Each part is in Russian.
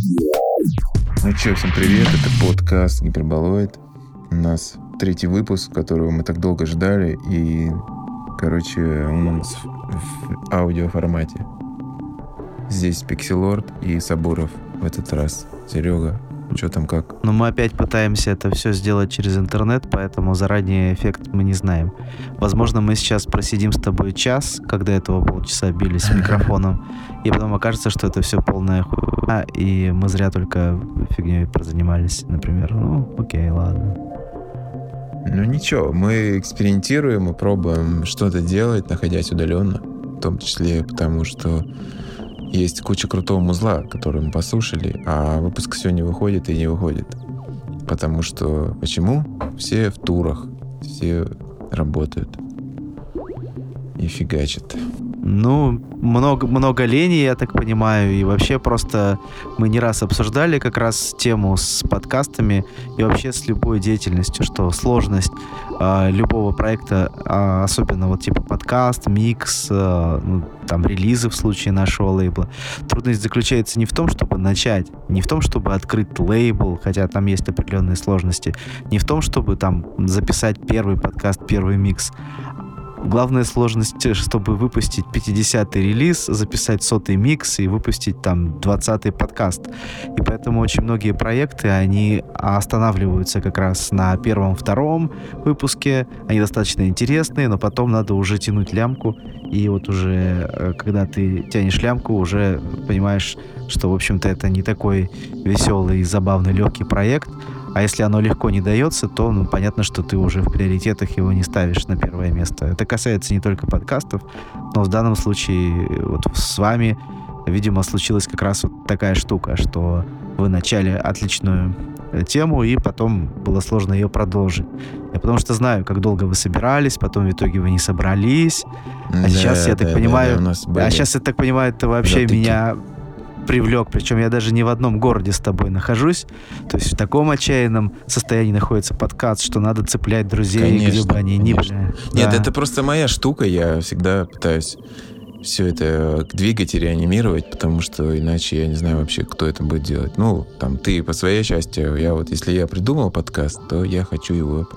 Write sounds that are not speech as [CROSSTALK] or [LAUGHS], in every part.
Ну что, всем привет, это подкаст Гиперболоид. У нас третий выпуск, которого мы так долго ждали, и, короче, у нас в аудиоформате. Здесь Пикселорд и Сабуров в этот раз. Серега, что там как? Но мы опять пытаемся это все сделать через интернет, поэтому заранее эффект мы не знаем. Возможно, мы сейчас просидим с тобой час, когда этого полчаса бились с микрофоном, и потом окажется, что это все полная хуйня, и мы зря только фигней прозанимались, например. Ну, окей, ладно. Ну ничего, мы экспериментируем и пробуем что-то делать, находясь удаленно. В том числе потому, что есть куча крутого музла, который мы послушали, а выпуск все не выходит и не выходит. Потому что... Почему? Все в турах, все работают и фигачат. Ну, много, много лени, я так понимаю, и вообще просто мы не раз обсуждали как раз тему с подкастами и вообще с любой деятельностью, что сложность э, любого проекта, э, особенно вот типа подкаст, микс, э, ну, там релизы в случае нашего лейбла, трудность заключается не в том, чтобы начать, не в том, чтобы открыть лейбл, хотя там есть определенные сложности, не в том, чтобы там записать первый подкаст, первый микс, Главная сложность, э, чтобы выпустить 50-й релиз, записать сотый микс и выпустить там 20-й подкаст. И поэтому очень многие проекты, они останавливаются как раз на первом-втором выпуске. Они достаточно интересные, но потом надо уже тянуть лямку. И вот уже, э, когда ты тянешь лямку, уже понимаешь, что, в общем-то, это не такой веселый, забавный, легкий проект, а если оно легко не дается, то ну, понятно, что ты уже в приоритетах его не ставишь на первое место. Это касается не только подкастов, но в данном случае вот с вами, видимо, случилась как раз вот такая штука, что вы начали отличную э, тему, и потом было сложно ее продолжить. Я потому что знаю, как долго вы собирались, потом в итоге вы не собрались. А да, сейчас, я да, так да, понимаю, да, а сейчас, я так понимаю, это вообще Затыки. меня привлек, причем я даже не в одном городе с тобой нахожусь, то есть в таком отчаянном состоянии находится подкаст, что надо цеплять друзей, конечно, где бы они ни были. Нет, да. это просто моя штука, я всегда пытаюсь все это двигать и реанимировать, потому что иначе я не знаю вообще, кто это будет делать. Ну, там, ты по своей части, я вот, если я придумал подкаст, то я хочу его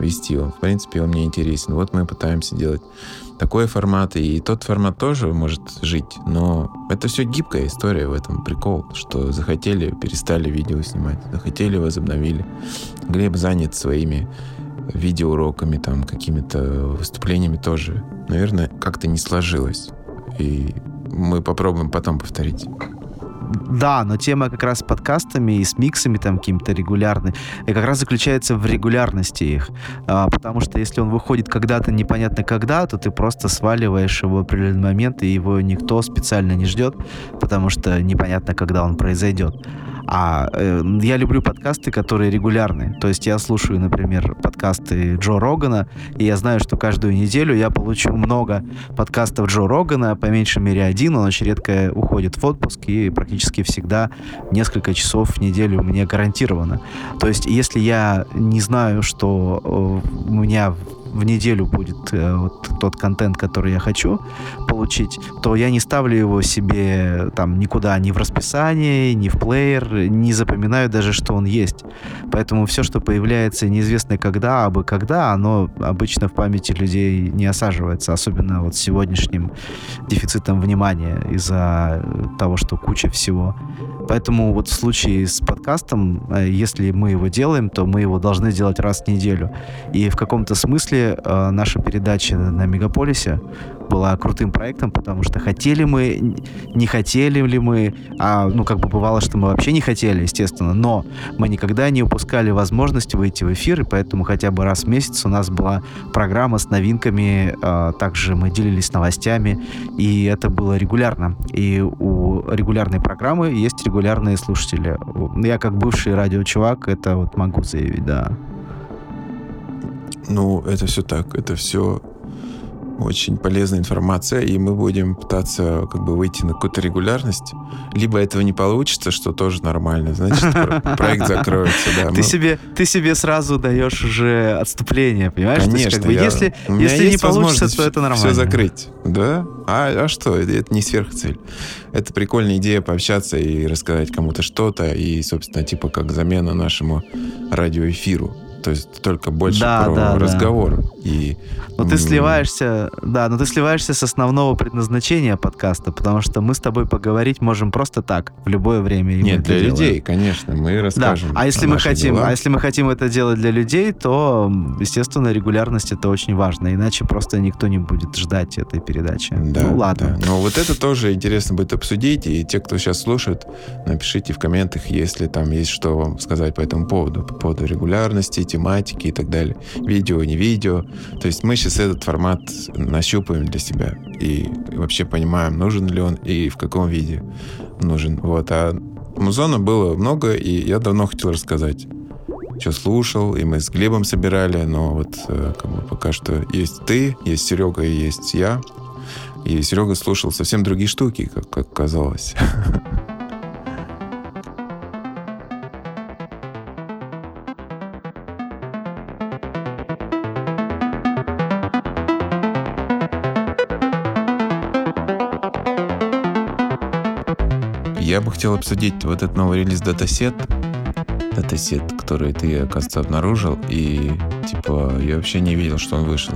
вести. Он, в принципе, он мне интересен. Вот мы пытаемся делать такой формат, и тот формат тоже может жить, но это все гибкая история в этом прикол, что захотели, перестали видео снимать, захотели, возобновили. Глеб занят своими видеоуроками, там, какими-то выступлениями тоже. Наверное, как-то не сложилось. И мы попробуем потом повторить. Да, но тема как раз с подкастами и с миксами там какими-то регулярной, и как раз заключается в регулярности их. А, потому что если он выходит когда-то непонятно когда, то ты просто сваливаешь его в определенный момент, и его никто специально не ждет, потому что непонятно, когда он произойдет. А э, я люблю подкасты, которые регулярные. То есть я слушаю, например, подкасты Джо Рогана, и я знаю, что каждую неделю я получу много подкастов Джо Рогана, по меньшей мере один, он очень редко уходит в отпуск, и практически всегда несколько часов в неделю мне гарантировано. То есть если я не знаю, что э, у меня в неделю будет э, вот тот контент, который я хочу получить, то я не ставлю его себе там никуда, ни в расписание, ни в плеер, не запоминаю даже, что он есть. Поэтому все, что появляется неизвестно когда, а бы когда, оно обычно в памяти людей не осаживается, особенно вот сегодняшним дефицитом внимания из-за того, что куча всего. Поэтому вот в случае с подкастом, э, если мы его делаем, то мы его должны делать раз в неделю. И в каком-то смысле э, наша передача на Мегаполисе была крутым проектом, потому что хотели мы, не хотели ли мы, а, ну, как бы бывало, что мы вообще не хотели, естественно, но мы никогда не упускали возможность выйти в эфир, и поэтому хотя бы раз в месяц у нас была программа с новинками, а, также мы делились новостями, и это было регулярно. И у регулярной программы есть регулярные слушатели. Я как бывший радиочувак это вот могу заявить, да. Ну, это все так, это все очень полезная информация, и мы будем пытаться как бы выйти на какую-то регулярность. Либо этого не получится, что тоже нормально, значит, проект [LAUGHS] закроется. Да, ты, себе, ты себе сразу даешь уже отступление, понимаешь? Конечно. Есть, как бы, я, если если не получится, то это нормально. Все закрыть, да? А, а что? Это не сверхцель. Это прикольная идея пообщаться и рассказать кому-то что-то, и, собственно, типа как замена нашему радиоэфиру то есть только больше да, про да, разговор. Да. И... Но ты сливаешься, да, но ты сливаешься с основного предназначения подкаста, потому что мы с тобой поговорить можем просто так, в любое время. Нет, для делаем. людей, конечно, мы расскажем. Да. А если мы хотим, дела. а если мы хотим это делать для людей, то, естественно, регулярность это очень важно, иначе просто никто не будет ждать этой передачи. Да, ну ладно. Да. Но вот это тоже интересно будет обсудить, и те, кто сейчас слушает, напишите в комментах, если там есть что вам сказать по этому поводу, по поводу регулярности, тематики и так далее. Видео, не видео. То есть мы сейчас этот формат нащупаем для себя и вообще понимаем, нужен ли он и в каком виде нужен. Вот. А музона было много, и я давно хотел рассказать что слушал, и мы с Глебом собирали, но вот э, как бы пока что есть ты, есть Серега и есть я. И Серега слушал совсем другие штуки, как, как казалось. [LAUGHS] Я бы хотел обсудить вот этот новый релиз датасет, датасет, который ты, оказывается, обнаружил, и, типа, я вообще не видел, что он вышел.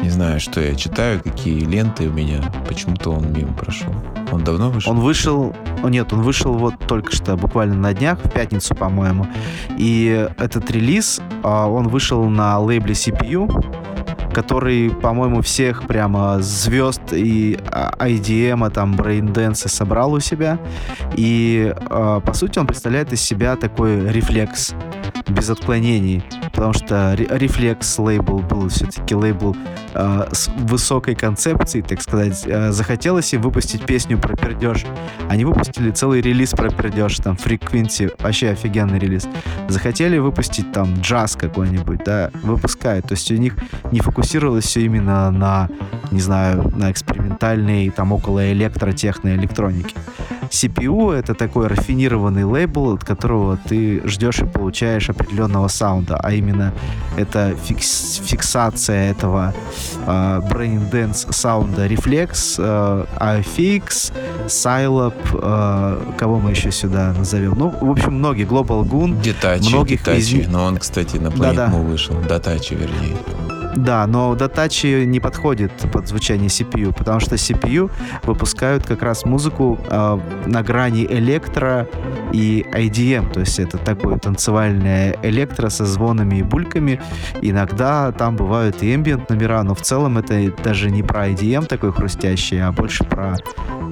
Не знаю, что я читаю, какие ленты у меня. Почему-то он мимо прошел. Он давно вышел? Он вышел... Нет, он вышел вот только что, буквально на днях, в пятницу, по-моему. И этот релиз, а, он вышел на лейбле CPU, который, по-моему, всех прямо звезд и IDM, а, там, брейнденса собрал у себя. И, э, по сути, он представляет из себя такой рефлекс без отклонений, потому что рефлекс лейбл был все-таки лейбл э, с высокой концепцией, так сказать. Э, захотелось им выпустить песню про пердеж. Они выпустили целый релиз про пердеж, там, Frequency, вообще офигенный релиз. Захотели выпустить там джаз какой-нибудь, да, выпускают. То есть у них не фокусировалось все именно на, не знаю, на экспериментальной, там, около электро, техно, электроники. CPU — это такой рафинированный лейбл, от которого ты ждешь и получаешь определенного саунда, а именно это фикс, фиксация этого э, Brain Dance саунда Reflex, э, AFX, Scilab, э, кого мы еще сюда назовем? Ну, в общем, многие, Global Goon. Детачи, многих Детачи, из... но он, кстати, на Planet да -да. вышел, Датачи, вернее. Да, но Datachi не подходит под звучание CPU, потому что CPU выпускают как раз музыку э, на грани электро и IDM, то есть это такое танцевальное электро со звонами и бульками. Иногда там бывают и ambient номера, но в целом это даже не про IDM такой хрустящий, а больше про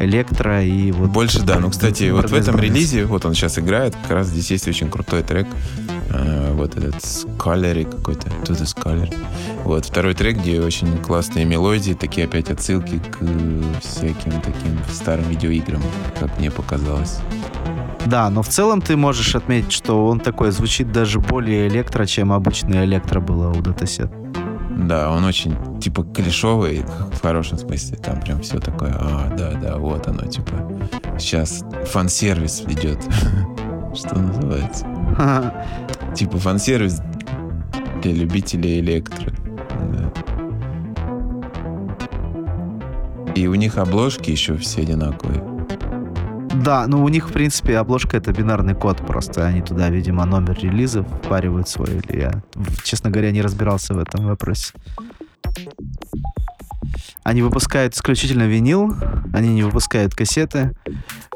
электро и вот... Больше, да. Ну, кстати, вот в этом релизе, вот он сейчас играет, как раз здесь есть очень крутой трек, э, вот этот Scullery какой-то, To the Scullery. Вот второй трек, где очень классные мелодии, такие опять отсылки к всяким таким старым видеоиграм, как мне показалось. Да, но в целом ты можешь отметить, что он такой звучит даже более электро, чем обычный электро было у датасет. Да, он очень, типа, клишовый, в хорошем смысле. Там прям все такое, а, да, да, вот оно, типа. Сейчас фан-сервис идет. [LAUGHS] Что называется? [LAUGHS] Типа фан-сервис для любителей электро. И у них обложки еще все одинаковые. Да, ну у них, в принципе, обложка это бинарный код, просто они туда, видимо, номер релиза впаривают свой. Или я, честно говоря, не разбирался в этом вопросе. Они выпускают исключительно винил, они не выпускают кассеты.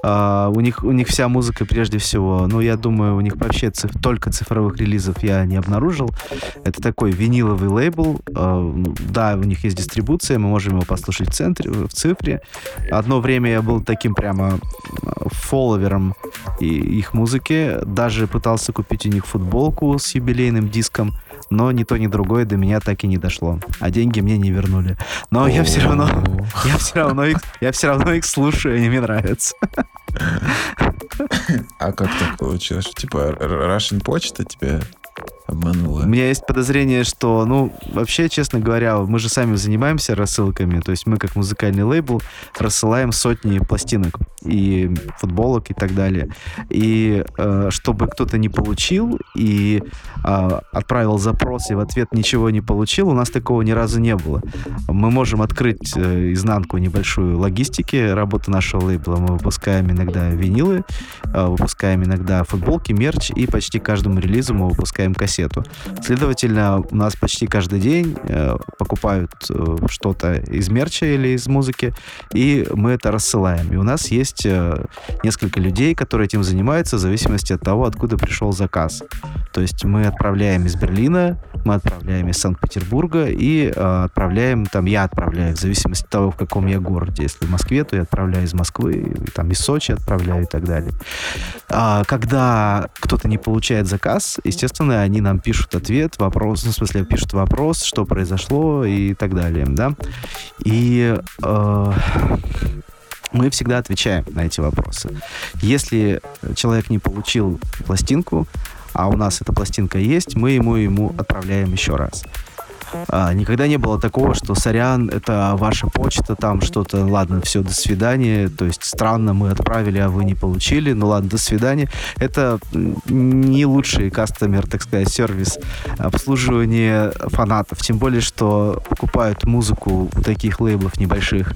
Uh, у, них, у них вся музыка прежде всего, ну, я думаю, у них вообще циф, только цифровых релизов я не обнаружил. Это такой виниловый лейбл. Uh, да, у них есть дистрибуция, мы можем его послушать в, центре, в цифре. Одно время я был таким прямо фолловером их музыки. Даже пытался купить у них футболку с юбилейным диском но ни то, ни другое до меня так и не дошло. А деньги мне не вернули. Но я все равно, я все равно их, я все равно их слушаю, они мне нравятся. А как так получилось? Типа Russian почта тебе обманула. У меня есть подозрение, что, ну, вообще, честно говоря, мы же сами занимаемся рассылками, то есть мы как музыкальный лейбл рассылаем сотни пластинок и футболок и так далее. И э, чтобы кто-то не получил и э, отправил запрос и в ответ ничего не получил, у нас такого ни разу не было. Мы можем открыть э, изнанку небольшую логистики работы нашего лейбла. Мы выпускаем иногда винилы, э, выпускаем иногда футболки, мерч, и почти каждому релизу мы выпускаем кассету. Следовательно, у нас почти каждый день э, покупают э, что-то из мерча или из музыки, и мы это рассылаем. И у нас есть э, несколько людей, которые этим занимаются в зависимости от того, откуда пришел заказ. То есть мы отправляем из Берлина, мы отправляем из Санкт-Петербурга и э, отправляем, там я отправляю, в зависимости от того, в каком я городе. Если в Москве, то я отправляю из Москвы, там из Сочи отправляю и так далее. А, когда кто-то не получает заказ, естественно, они нам пишут ответ, вопрос, ну, в смысле, пишут вопрос, что произошло и так далее, да. И э, мы всегда отвечаем на эти вопросы. Если человек не получил пластинку, а у нас эта пластинка есть, мы ему ему отправляем еще раз. А, никогда не было такого, что сорян, это ваша почта, там что-то, ладно, все, до свидания. То есть странно, мы отправили, а вы не получили. Ну ладно, до свидания. Это не лучший кастомер, так сказать, сервис обслуживания фанатов. Тем более, что покупают музыку у таких лейблов небольших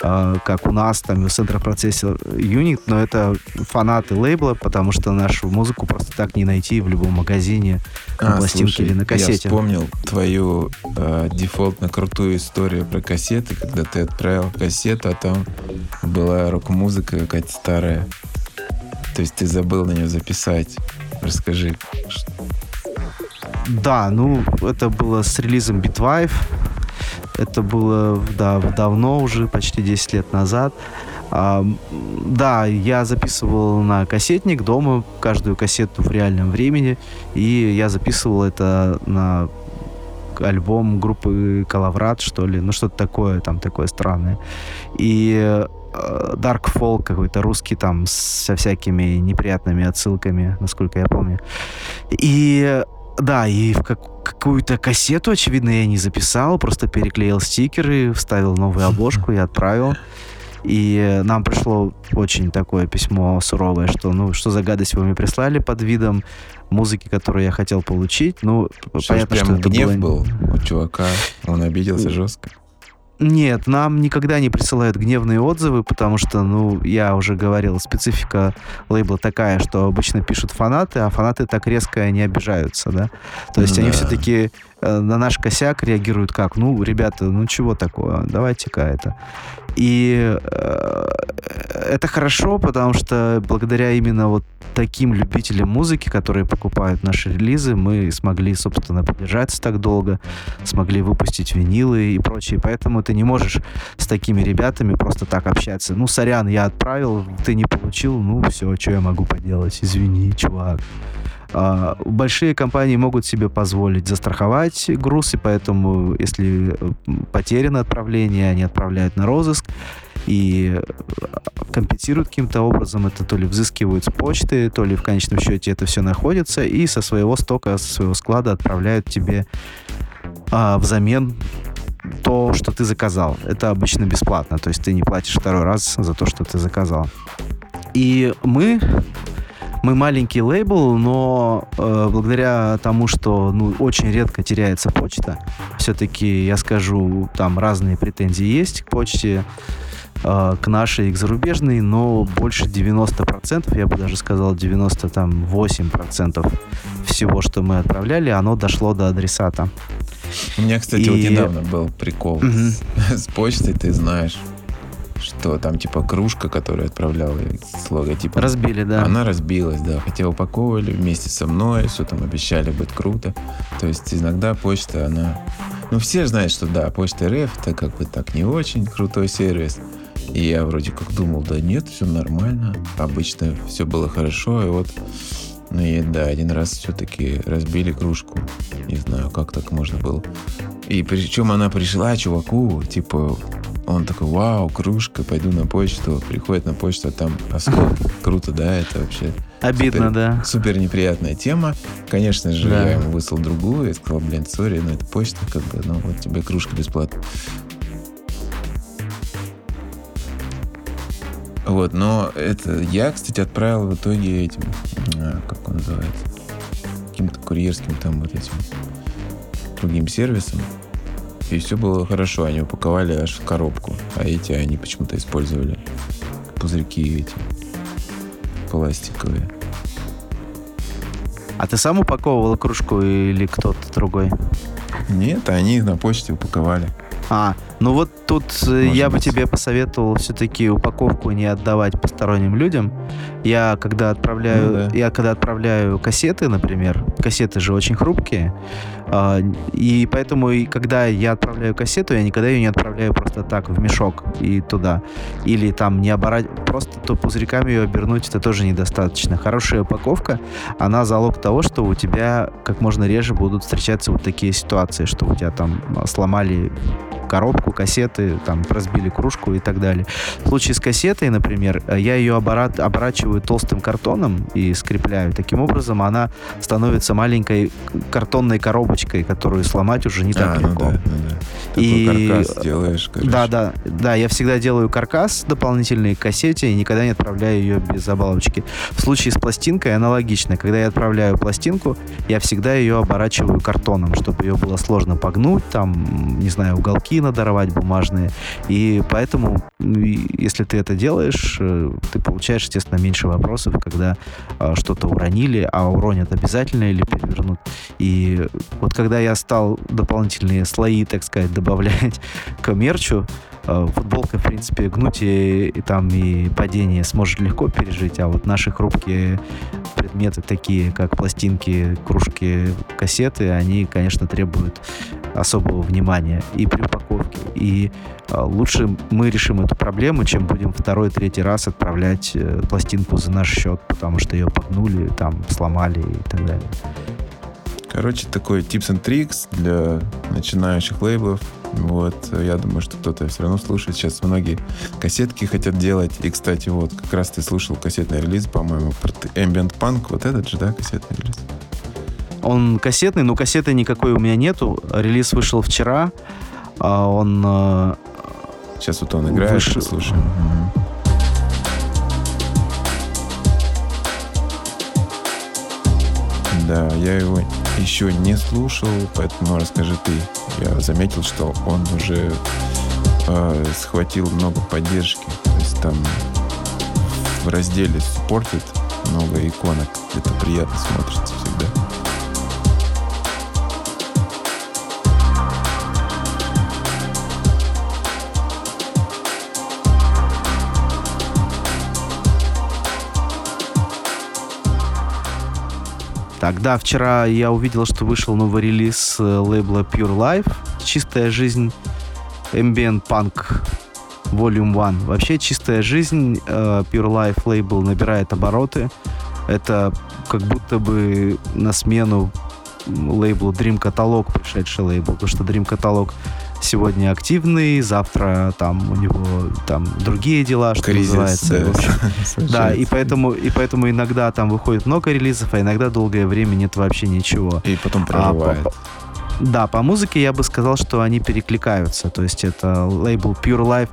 как у нас, там, у Center Processor Unit, но это фанаты лейбла, потому что нашу музыку просто так не найти в любом магазине, на а, пластинке слушай, или на кассете. Я вспомнил твою э, дефолтно крутую историю про кассеты, когда ты отправил кассету, а там была рок-музыка какая-то старая. То есть ты забыл на нее записать. Расскажи. Да, ну, это было с релизом Bitwife. Это было да, давно уже, почти 10 лет назад. А, да, я записывал на кассетник дома каждую кассету в реальном времени, и я записывал это на альбом группы Калаврат, что ли, ну что-то такое, там такое странное. И э, Dark Folk какой-то русский там со всякими неприятными отсылками, насколько я помню. И да, и в как, какую-то кассету, очевидно, я не записал, просто переклеил стикеры, вставил новую обложку и отправил. И нам пришло очень такое письмо суровое, что, ну, что за гадость вы мне прислали под видом музыки, которую я хотел получить. Ну, что понятно, прям что это гнев было... был у чувака, он обиделся жестко. Нет, нам никогда не присылают гневные отзывы, потому что, ну, я уже говорил, специфика лейбла такая, что обычно пишут фанаты, а фанаты так резко не обижаются, да. То есть да. они все-таки э, на наш косяк реагируют как, ну, ребята, ну чего такое, давайте-ка это. И э, это хорошо, потому что благодаря именно вот таким любителям музыки, которые покупают наши релизы, мы смогли, собственно, поддержаться так долго, смогли выпустить винилы и прочее. Поэтому ты не можешь с такими ребятами просто так общаться. Ну, сорян, я отправил, ты не получил, ну, все, что я могу поделать, извини, чувак. А, большие компании могут себе позволить застраховать груз, и поэтому, если потеряно отправление, они отправляют на розыск и э, компенсируют каким-то образом это, то ли взыскивают с почты, то ли в конечном счете это все находится, и со своего стока, со своего склада отправляют тебе а, взамен то, что ты заказал. Это обычно бесплатно, то есть ты не платишь второй раз за то, что ты заказал. И мы мы маленький лейбл, но э, благодаря тому, что ну, очень редко теряется почта, все-таки, я скажу, там разные претензии есть к почте, э, к нашей и к зарубежной, но больше 90%, я бы даже сказал 98% всего, что мы отправляли, оно дошло до адресата. У меня, кстати, и... вот недавно был прикол угу. с, [LAUGHS] с почтой, ты знаешь что там типа кружка, которую отправлял с логотипом. Разбили, да. Она разбилась, да. Хотя упаковывали вместе со мной, все там обещали быть круто. То есть иногда почта, она... Ну, все знают, что да, почта РФ это как бы так не очень крутой сервис. И я вроде как думал, да нет, все нормально. Обычно все было хорошо, и вот ну и да, один раз все-таки разбили кружку. Не знаю, как так можно было. И причем она пришла чуваку, типа, он такой, вау, кружка, пойду на почту. Приходит на почту, а там осколки. [LAUGHS] Круто, да, это вообще... Обидно, супер, да. Супер неприятная тема. Конечно же, Да. я ему выслал другую и сказал, блин, сори, но это почта, как бы, ну вот тебе кружка бесплатно. Вот, но это я, кстати, отправил в итоге этим, а, как он называется, каким-то курьерским там вот этим другим сервисом. И все было хорошо, они упаковали аж в коробку. А эти они почему-то использовали пузырьки эти пластиковые. А ты сам упаковывал кружку или кто-то другой? Нет, они их на почте упаковали. А, ну вот тут э, Может я бы быть. тебе посоветовал все-таки упаковку не отдавать посторонним людям. Я когда отправляю, Ну да. я когда отправляю кассеты, например, кассеты же очень хрупкие, а, и поэтому и когда я отправляю кассету, я никогда ее не отправляю просто так в мешок и туда, или там не оборать, просто то пузырьками ее обернуть это тоже недостаточно. Хорошая упаковка, она залог того, что у тебя как можно реже будут встречаться вот такие ситуации, что у тебя там а, сломали коробку, кассеты, там разбили кружку и так далее. В случае с кассетой, например, э, я ее оборат- оборачиваю толстым картоном и скрепляю. Таким образом, она становится маленькой картонной коробочкой, которую сломать уже не так а, ну легко. да, ну да. Такой И- каркас делаешь, короче. Да, да, да, я всегда делаю каркас дополнительный к кассете и никогда не отправляю ее без оболочки. В случае с пластинкой аналогично. Когда я отправляю пластинку, я всегда ее оборачиваю картоном, чтобы ее было сложно погнуть, там, не знаю, уголки надорвать бумажные. И поэтому, и если ты это делаешь, э, ты получаешь, естественно, меньше вопросов, когда э, что-то уронили, а уронят обязательно или перевернут. И вот когда я стал дополнительные слои, так сказать, добавлять к мерчу, футболка, в принципе, гнуть и, и там и падение сможет легко пережить, а вот наши хрупкие предметы, такие как пластинки, кружки, кассеты, они, конечно, требуют особого внимания и при упаковке. И э, лучше мы решим эту проблему, чем будем второй, третий раз отправлять э, пластинку за наш счет, потому что ее погнули, там сломали и так далее. Короче, такой tips and tricks для начинающих лейблов. Вот, я думаю, что кто-то все равно слушает. Сейчас многие кассетки хотят делать. И, кстати, вот, как раз ты слушал кассетный релиз, по-моему, про Ambient Punk. Вот этот же, да, кассетный релиз? Он кассетный, но кассеты никакой у меня нету. Релиз вышел вчера. А Он э, Сейчас вот он играет, Выше- послушаем. Мгм. Да, я его еще не слушал, поэтому расскажи ты. Я заметил, что он уже э, схватил много поддержки. То есть там в разделе Supported много иконок. Это приятно смотрится всегда. Тогда вчера я увидел, что вышел новый релиз э, лейбла Pure Life. Чистая жизнь Ambient Punk Volume 1. Вообще чистая жизнь э, Pure Life лейбл набирает обороты. Это как будто бы на смену лейблу Dream Catalog пришедший лейбл, потому что Dream Catalog сегодня активный, завтра там у него там другие дела, что Кризис, называется. да, общем, [LAUGHS] да, и поэтому, и поэтому иногда там выходит много релизов, а иногда долгое время нет вообще ничего. И потом А, прорывает. по- Да, по музыке я бы сказал, что они перекликаются. То есть это лейбл Pure Life.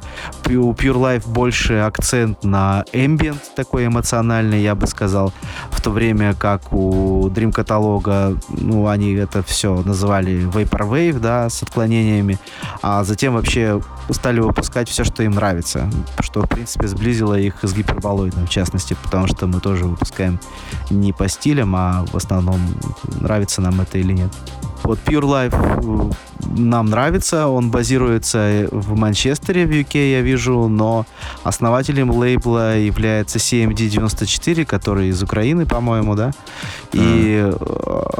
У Pure Life больше акцент на ambient такой эмоциональный, я бы сказал. В то время как у Dream каталога, ну, они это все называли Vaporwave, да, с отклонениями. А затем вообще стали выпускать все, что им нравится. Что, в принципе, сблизило их с гиперболоидом, в частности, потому что мы тоже выпускаем не по стилям, а в основном нравится нам это или нет. Вот Pure Life э, нам нравится, он базируется в Манчестере, в UK, я вижу, но основателем лейбла является CMD94, который из Украины, по-моему, да? И э,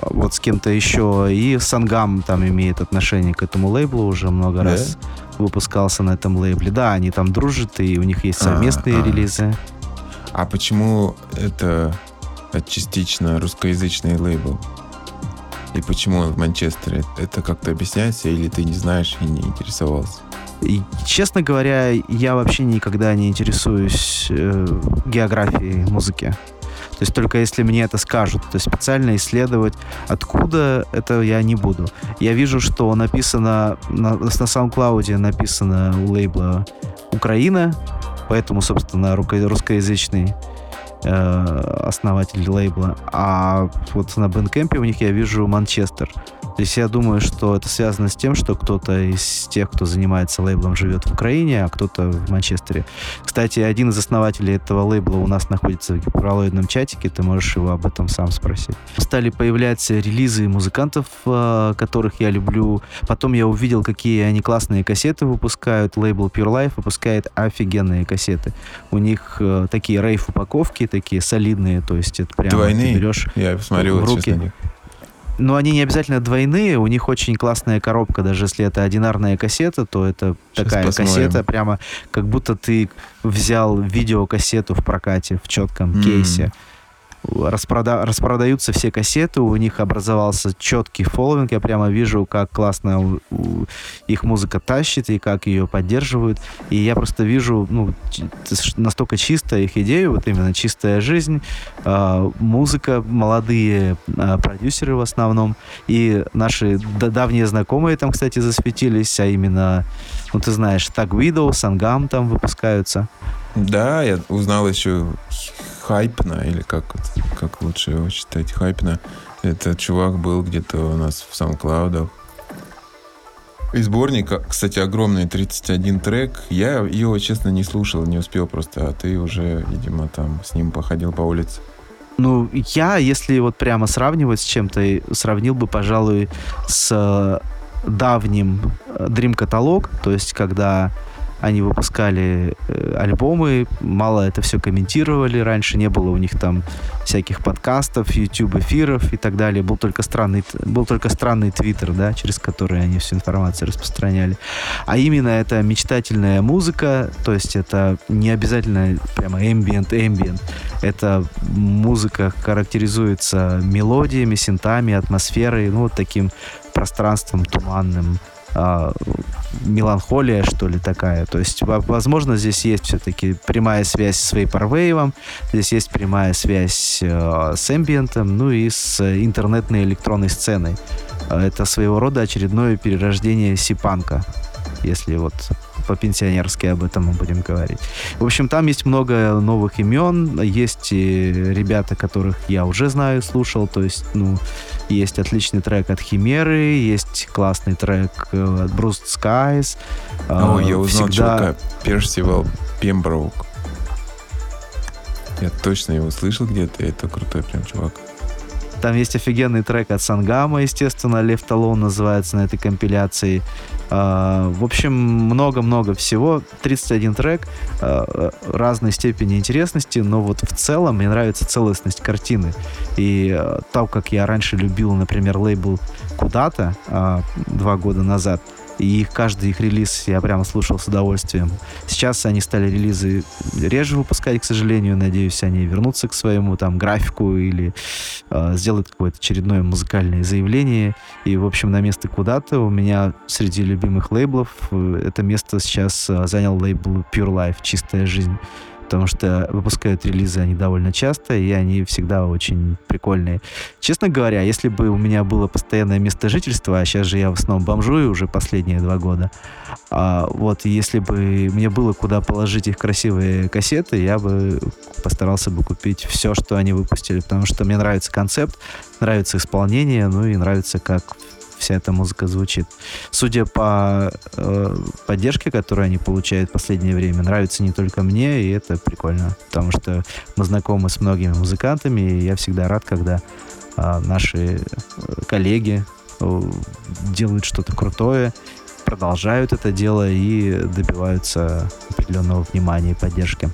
вот с кем-то еще, и Сангам там имеет отношение к этому лейблу уже много Да? раз выпускался на этом лейбле. Да, они там дружат, и у них есть А, совместные а. релизы. А почему это частично русскоязычный лейбл? И почему он в Манчестере? Это как-то объясняется или ты не знаешь и не интересовался? И, честно говоря, я вообще никогда не интересуюсь э, географией музыки. То есть только если мне это скажут, то специально исследовать, откуда это я не буду. Я вижу, что написано на, на SoundCloud написано у лейбла Украина, поэтому, собственно, русскоязычный основатель лейбла. А вот на Bandcamp у них я вижу Манчестер. То есть я думаю, что это связано с тем, что кто-то из тех, кто занимается лейблом, живет в Украине, а кто-то в Манчестере. Кстати, один из основателей этого лейбла у нас находится в гиперолоидном чатике, ты можешь его об этом сам спросить. Стали появляться релизы музыкантов, э, которых я люблю. Потом я увидел, какие они классные кассеты выпускают. Лейбл Pure Life выпускает офигенные кассеты. У них э, такие такие солидные, то есть это прямо Двойные? ты берешь Я посмотрел в руки. Но они не обязательно двойные, у них очень классная коробка, даже если это одинарная кассета, то это Щас такая посмотрим. кассета, прямо как будто ты взял видеокассету в прокате в четком М. кейсе. Распрода- распродаются все кассеты, у них образовался четкий фолловинг, я прямо вижу, как классно их музыка тащит и как ее поддерживают. И я просто вижу ну, настолько чисто их идею, вот именно чистая жизнь, а, музыка, молодые а, продюсеры в основном, и наши давние знакомые там, кстати, засветились, а именно, ну ты знаешь, Так Widow, Сангам там выпускаются. Да, я узнал еще Хайпна, или как, как лучше его читать, Хайпна. Этот чувак был где-то у нас в SoundCloud. И сборник, а, кстати, огромный, 31 трек. Я его, честно, не слушал, не успел просто, а ты уже, видимо, там с ним походил по улице. Ну, я, если вот прямо сравнивать с чем-то, сравнил бы, пожалуй, с э, давним э, Dream каталог, то есть когда они выпускали э, альбомы, мало это все комментировали, раньше не было у них там всяких подкастов, YouTube эфиров и так далее, был только странный, был только странный твиттер, да, через который они всю информацию распространяли. А именно это мечтательная музыка, то есть это не обязательно прямо ambient, ambient, это музыка характеризуется мелодиями, синтами, атмосферой, ну, вот таким пространством туманным, а, меланхолия, что ли, такая. То есть, во- возможно, здесь есть все-таки прямая связь с вейпорвейвом, здесь есть прямая связь э, с эмбиентом, ну и с интернетной электронной сценой. А Это своего рода очередное перерождение сипанка, если вот по-пенсионерски об этом мы будем говорить. В общем, там есть много новых имен, есть и ребята, которых я уже знаю, слушал, то есть, ну, есть отличный трек от Химеры, есть классный трек э, от Bruce Skies. О, А, я узнал всегда- чувака. Персивал Пемброук. Я точно его слышал где-то, это крутой прям чувак. Там есть офигенный трек от Сангама, естественно, Лев Талон называется на этой компиляции. А, в общем, много-много всего. 31 трек а, разной степени интересности, но вот в целом мне нравится целостность картины. И а, так как я раньше любил, например, лейбл Куда-то два года назад, и их, каждый их релиз я прямо слушал с удовольствием. Сейчас они стали релизы реже выпускать, к сожалению. Надеюсь, они вернутся к своему там графику или э, сделают какое-то очередное музыкальное заявление. И, в общем, на место куда-то у меня среди любимых лейблов э, это место сейчас э, занял лейбл Pure Life, чистая жизнь. Потому что выпускают релизы они довольно часто, и они всегда очень прикольные. Честно говоря, если бы у меня было постоянное место жительства, а сейчас же я в основном бомжую уже последние два года, а, вот если бы мне было куда положить их красивые кассеты, я бы постарался бы купить все, что они выпустили, потому что мне нравится концепт, нравится исполнение, ну и нравится, как вся эта музыка звучит. Судя по э, поддержке, которую они получают в последнее время, нравится не только мне, и это прикольно, потому что мы знакомы с многими музыкантами, и я всегда рад, когда а, наши э, коллеги э, делают что-то крутое, продолжают это дело и добиваются определенного внимания и поддержки.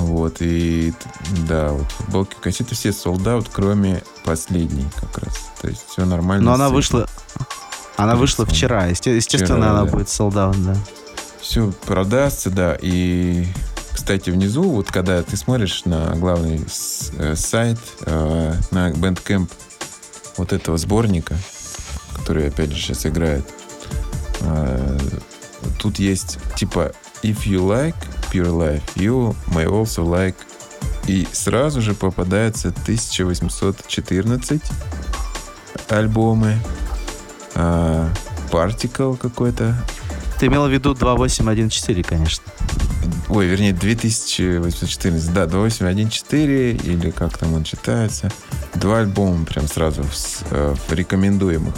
Вот, и да, вот футболки, кассеты все out, кроме последней как раз. То есть все нормально. Но она с вышла, она вышла вчера, есте- естественно, Вчера, она да. будет солдат, да. Все продастся, да. И, кстати, внизу, вот когда ты смотришь на главный э, сайт, э, на Bandcamp вот этого сборника, который, опять же, сейчас играет, э, тут есть типа If you like Pure Life, you may also like и сразу же попадается 1814 альбомы, а, Particle какой-то. Ты имел в виду 2814, конечно. Ой, вернее, 2814, да, 2814, или как там он читается. Два альбома прям сразу в, э, в рекомендуемых.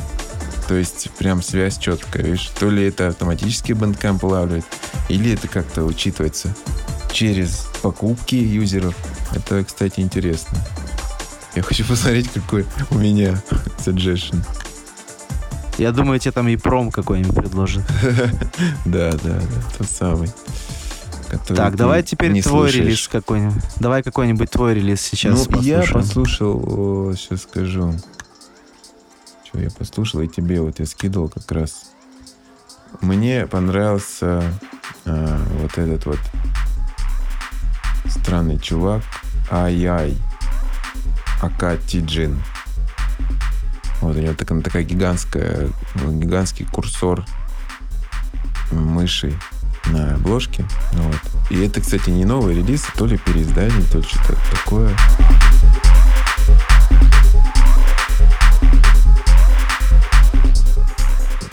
То есть прям связь четкая, видишь. То ли это автоматически Bandcamp улавливает, или это как-то учитывается через покупки юзеров. Это, кстати, интересно. Я хочу [LAUGHS] посмотреть, какой у меня [LAUGHS] suggestion. Я думаю, тебе там и пром какой-нибудь предложат. [LAUGHS] Да, да, да, тот самый. Так, давай теперь твой релиз какой-нибудь. Давай какой-нибудь твой релиз сейчас Ну, я послушал, сейчас скажу. Что я послушал, и тебе вот я скидывал как раз. Мне понравился а, вот этот вот странный чувак. Ай-яй. Акати Джин. Вот у него такая, такая гигантская, гигантский курсор мыши на обложке. Вот. И это, кстати, не новый релиз, то ли переиздание, то ли что-то такое.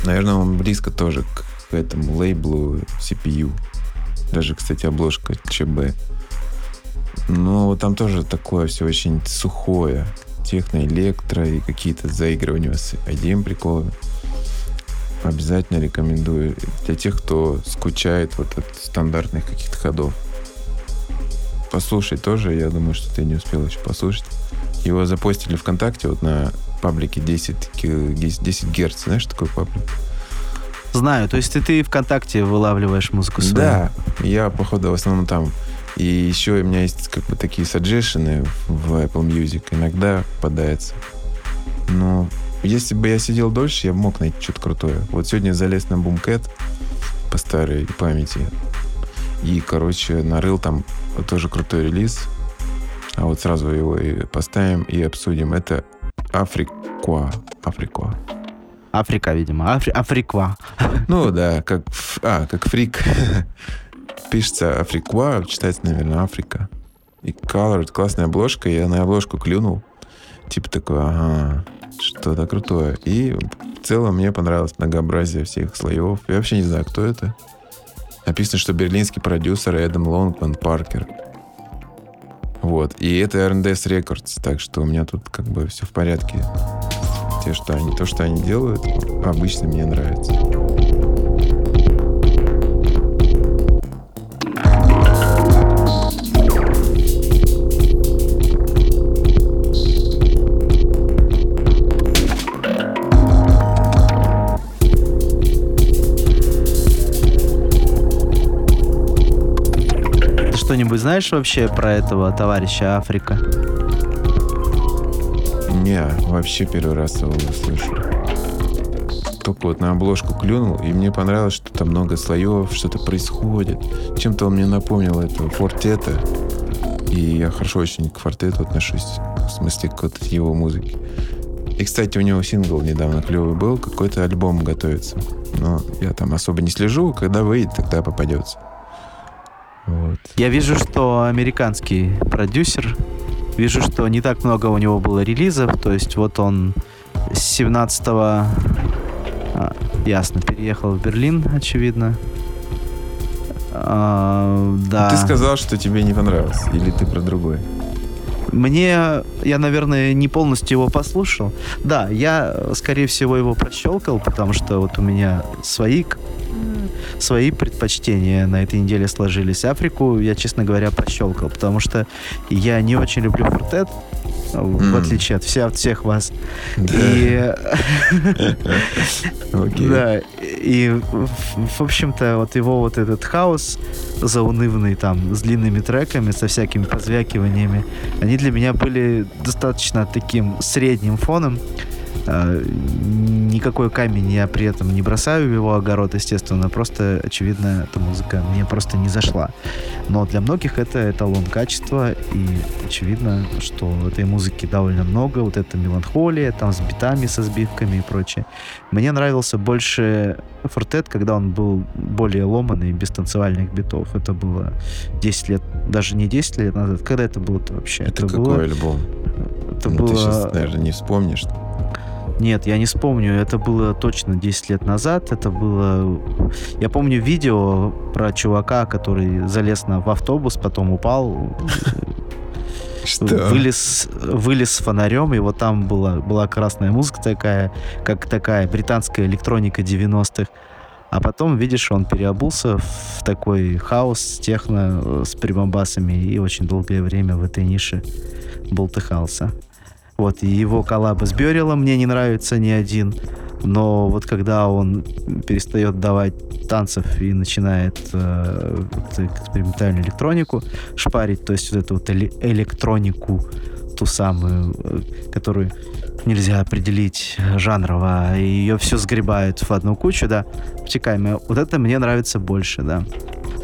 Наверное, он близко тоже к этому лейблу CPU. Даже, кстати, обложка ЧБ. Но там тоже такое все очень сухое. Техно, электро и какие-то заигрывания с IDM приколами. Обязательно рекомендую для тех, кто скучает вот от стандартных каких-то ходов. Послушай тоже, я думаю, что ты не успел еще послушать. Его запостили ВКонтакте вот на паблике 10, 10 Герц. Знаешь, что такое паблик? Знаю, то есть ты, ты ВКонтакте вылавливаешь музыку свою? Да, я, походу, в основном там и еще у меня есть как бы такие саджешены в Apple Music. Иногда попадается. Но если бы я сидел дольше, я мог найти что-то крутое. Вот сегодня залез на Boomcat по старой памяти. И, короче, нарыл там тоже крутой релиз. А вот сразу его и поставим и обсудим. Это Afriqua. Afriqua. Африка, видимо. Афри... Африква. Ну да, как, а, как фрик. [LAUGHS] Пишется Afriqua, читается, наверное, Африка. И Colored, классная обложка, я на обложку клюнул. Типа такой, ага, что-то крутое. И в целом мне понравилось многообразие всех слоев. Я вообще не знаю, кто это. Написано, что берлинский продюсер Эдам Лонгман Паркер. Вот. И это R&S Records, так что у меня тут как бы все в порядке. Те, что они, то, что они делают, обычно мне нравится. Что-нибудь знаешь вообще про этого товарища Африка? Не, вообще первый раз его слышу. Только вот на обложку клюнул, и мне понравилось, что там много слоев, что-то происходит. Чем-то он мне напомнил этого Фортета. И я хорошо очень к Фортету отношусь. В смысле, к вот его музыке. И, кстати, у него сингл недавно клевый был, какой-то альбом готовится. Но я там особо не слежу, когда выйдет, тогда попадется. Вот. Я вижу, что американский продюсер, вижу, что не так много у него было релизов, то есть вот он с 17 а, ясно, переехал в Берлин, очевидно. А, да. Ты сказал, что тебе не понравилось, или ты про другое? Мне, я, наверное, не полностью его послушал. Да, я, скорее всего, его прощелкал, потому что вот у меня свои свои предпочтения на этой неделе сложились. Африку я, честно говоря, прощелкал, потому что я не очень люблю фортет, в отличие от, вся, от всех вас. И... Да, и, [LAUGHS] в общем-то, вот его вот этот хаос заунывный там, с длинными треками, со всякими позвякиваниями, они для меня были достаточно таким средним фоном. А, никакой камень я при этом не бросаю в его огород, естественно, просто, очевидно, эта музыка мне просто не зашла. Но для многих это эталон качества, и очевидно, что этой музыки довольно много, вот эта меланхолия, там с битами, со сбивками и прочее. Мне нравился больше Фортет, когда он был более ломанный, без танцевальных битов. Это было 10 лет, даже не 10 лет назад. Когда это было-то вообще? Это, это какой было... альбом? Это ну, было... Ты сейчас, наверное, не вспомнишь. Нет, я не вспомню. Это было точно 10 лет назад. Это было... Я помню видео про чувака, который залез на, в автобус, потом упал. Что? Вылез, вылез с фонарем, и вот там была, была красная музыка такая, как такая британская электроника 90-х. А потом, видишь, он переобулся в такой хаос техно э, с прибамбасами и очень долгое время в этой нише болтыхался. Вот, и его коллабы с Бёрилом мне не нравится ни один. Но вот когда он перестает давать танцев и начинает э, экспериментальную электронику шпарить, то есть вот эту вот электронику, ту самую, э, которую нельзя определить жанрово, и ее все сгребают в одну кучу, да, обтекаемое. Вот это мне нравится больше, да.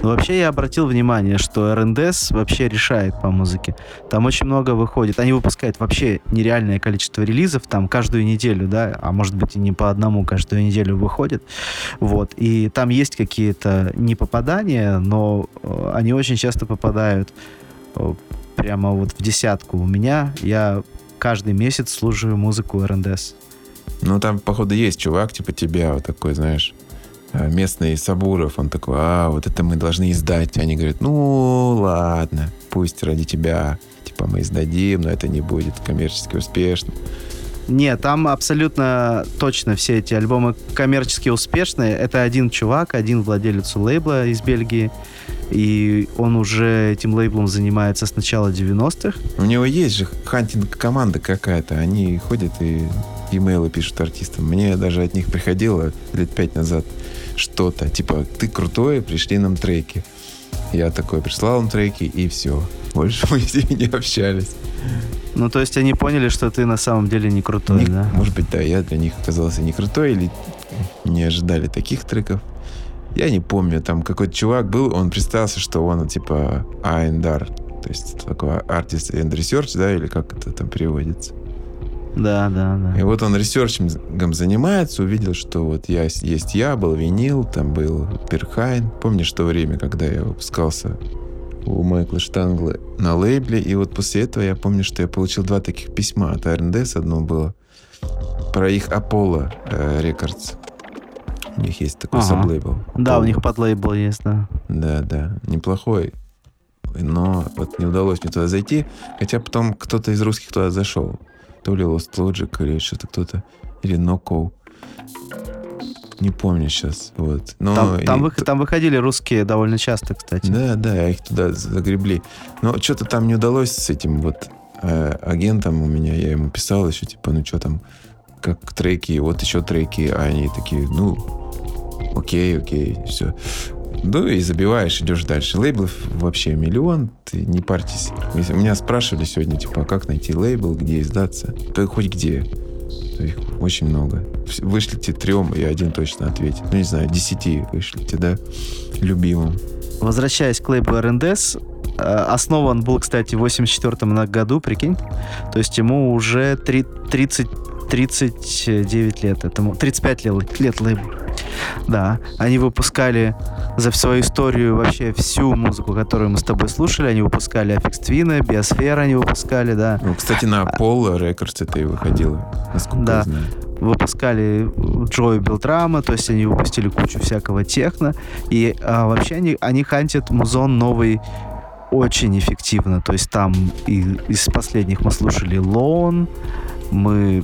Но вообще я обратил внимание, что РНДС вообще решает по музыке. Там очень много выходит. Они выпускают вообще нереальное количество релизов, там каждую неделю, да, а может быть и не по одному каждую неделю выходит. Вот. И там есть какие-то непопадания, но э, они очень часто попадают э, прямо вот в десятку. У меня я каждый месяц слушаю музыку РНДС. Ну, там, походу, есть чувак типа тебя, вот такой, знаешь, местный Сабуров, он такой, а, вот это мы должны издать. Они говорят, ну, ладно, пусть ради тебя, типа, мы издадим, но это не будет коммерчески успешно. Нет, там абсолютно точно все эти альбомы коммерчески успешные. Это один чувак, один владелец лейбла из Бельгии. И он уже этим лейблом занимается с начала 90-х. У него есть же хантинг-команда какая-то. Они ходят и имейлы пишут артистам. Мне даже от них приходило лет пять назад что-то. Типа, ты крутой, пришли нам треки. Я такой прислал им треки, и все. Больше мы с ними не общались. Ну, то есть они поняли, что ты на самом деле не крутой, не, да? Может быть, да, я для них оказался не крутой, или не ожидали таких треков. Я не помню, там какой-то чувак был, он представился, что он типа Айндар, то есть такой артист and research, да, или как это там переводится. Да, да, да. И вот он ресерчем занимается, увидел, что вот я, есть я, был винил, там был Перхайн. Помнишь то время, когда я выпускался у Майкла Штангла на лейбле, и вот после этого я помню, что я получил два таких письма от РНДС, одно было про их Apollo э, Records. У них есть такой ага. саблейбл. Да, у них подлейбл есть, да. Да, да, неплохой. Но вот не удалось мне туда зайти, хотя потом кто-то из русских туда зашел то ли Lost Logic или что-то кто-то, или Noco. Не помню сейчас. Вот. Но там, там, и... вы, там выходили русские довольно часто, кстати. Да, да, их туда загребли. Но что-то там не удалось с этим вот э, агентом у меня. Я ему писал еще, типа, ну что там, как треки, вот еще треки. А они такие, ну, окей, окей, все. Ну и забиваешь, идешь дальше. Лейблов вообще миллион, ты не парьтесь. Если меня спрашивали сегодня, типа, а как найти лейбл, где издаться? Да хоть где. Их очень много. Вышлите трем, и один точно ответит. Ну, не знаю, десяти вышлите, да? Любимым. Возвращаясь к лейблу РНДС, э, основан был, кстати, в 84 году, прикинь. То есть ему уже 30, 39 лет этому. 35 лет, лет лейблу. Да, они выпускали за свою историю вообще всю музыку, которую мы с тобой слушали. Они выпускали Аффикс Твина, Биосфера они выпускали, да. Ну, кстати, на Apollo Records это и выходило, насколько да. я знаю. Выпускали Джои Белтрама, то есть они выпустили кучу всякого техно. И а, вообще они, они хантят музон новый очень эффективно. То есть там и, из последних мы слушали Лон, мы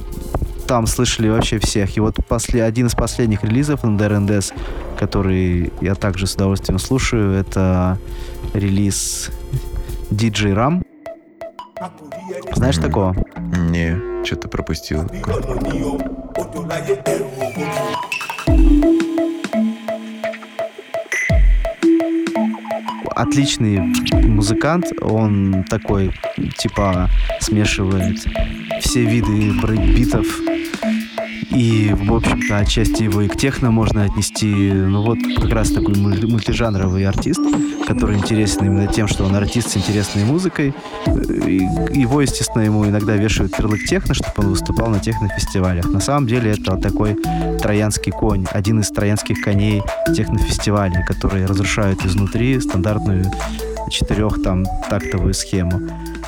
там слышали вообще всех. И вот после, один из последних релизов на DRNDS, который я также с удовольствием слушаю, это релиз DJ Ram. Знаешь mm. такого? Не, что-то пропустил. Отличный музыкант, он такой, типа, смешивает все виды брейкбитов И, в общем-то, отчасти его и к техно можно отнести. Ну вот как раз такой мультижанровый артист, который интересен именно тем, что он артист с интересной музыкой. И его, естественно, ему иногда вешают ярлык техно, чтобы он выступал на технофестивалях. На самом деле это такой троянский конь, один из троянских коней технофестивалей, которые разрушают изнутри стандартную четырех там тактовую схему.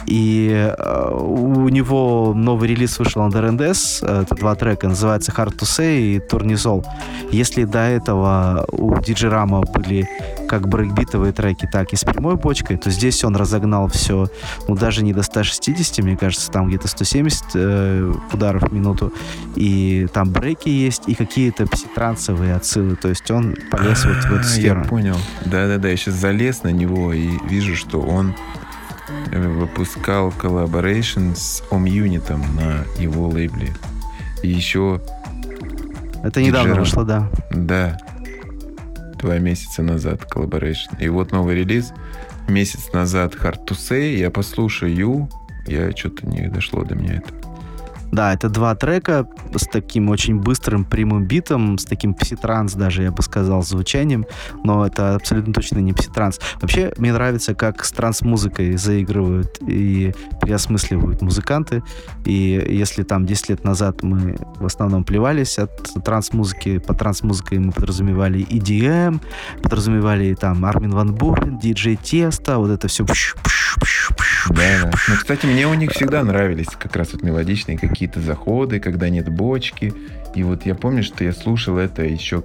И э, у него новый релиз вышел на DRNDS, это два трека, называется Hard to Say и Турнизол. Если до этого у Djrum а были как брейкбитовые треки, так и с прямой бочкой, то здесь он разогнал все, ну, даже не до 160, мне кажется, там где-то 170 э, ударов в минуту, и там брейки есть, и какие-то пситрансовые отсылы, то есть он полез вот в эту а, сферу. Я понял. Да-да-да, я сейчас залез на него и вижу, что он выпускал collaboration с Om Unit ом на его лейбле. И еще... Это недавно вышло, да. Да. Два месяца назад collaboration. И вот новый релиз. Месяц назад Hard to Say. Я послушаю. Я что-то не дошло до меня это. Да, это два трека с таким очень быстрым прямым битом, с таким пситранс даже, я бы сказал, звучанием, но это абсолютно точно не пситранс. Вообще, мне нравится, как с транс-музыкой заигрывают и переосмысливают музыканты, и если там 10 лет назад мы в основном плевались от транс-музыки, по транс-музыкой мы подразумевали EDM, подразумевали там Армин Ван Бурен, диджей Теста, вот это все да, да. Ну, кстати, мне у них всегда нравились как раз вот мелодичные какие-то заходы, когда нет бочки. И вот я помню, что я слушал это еще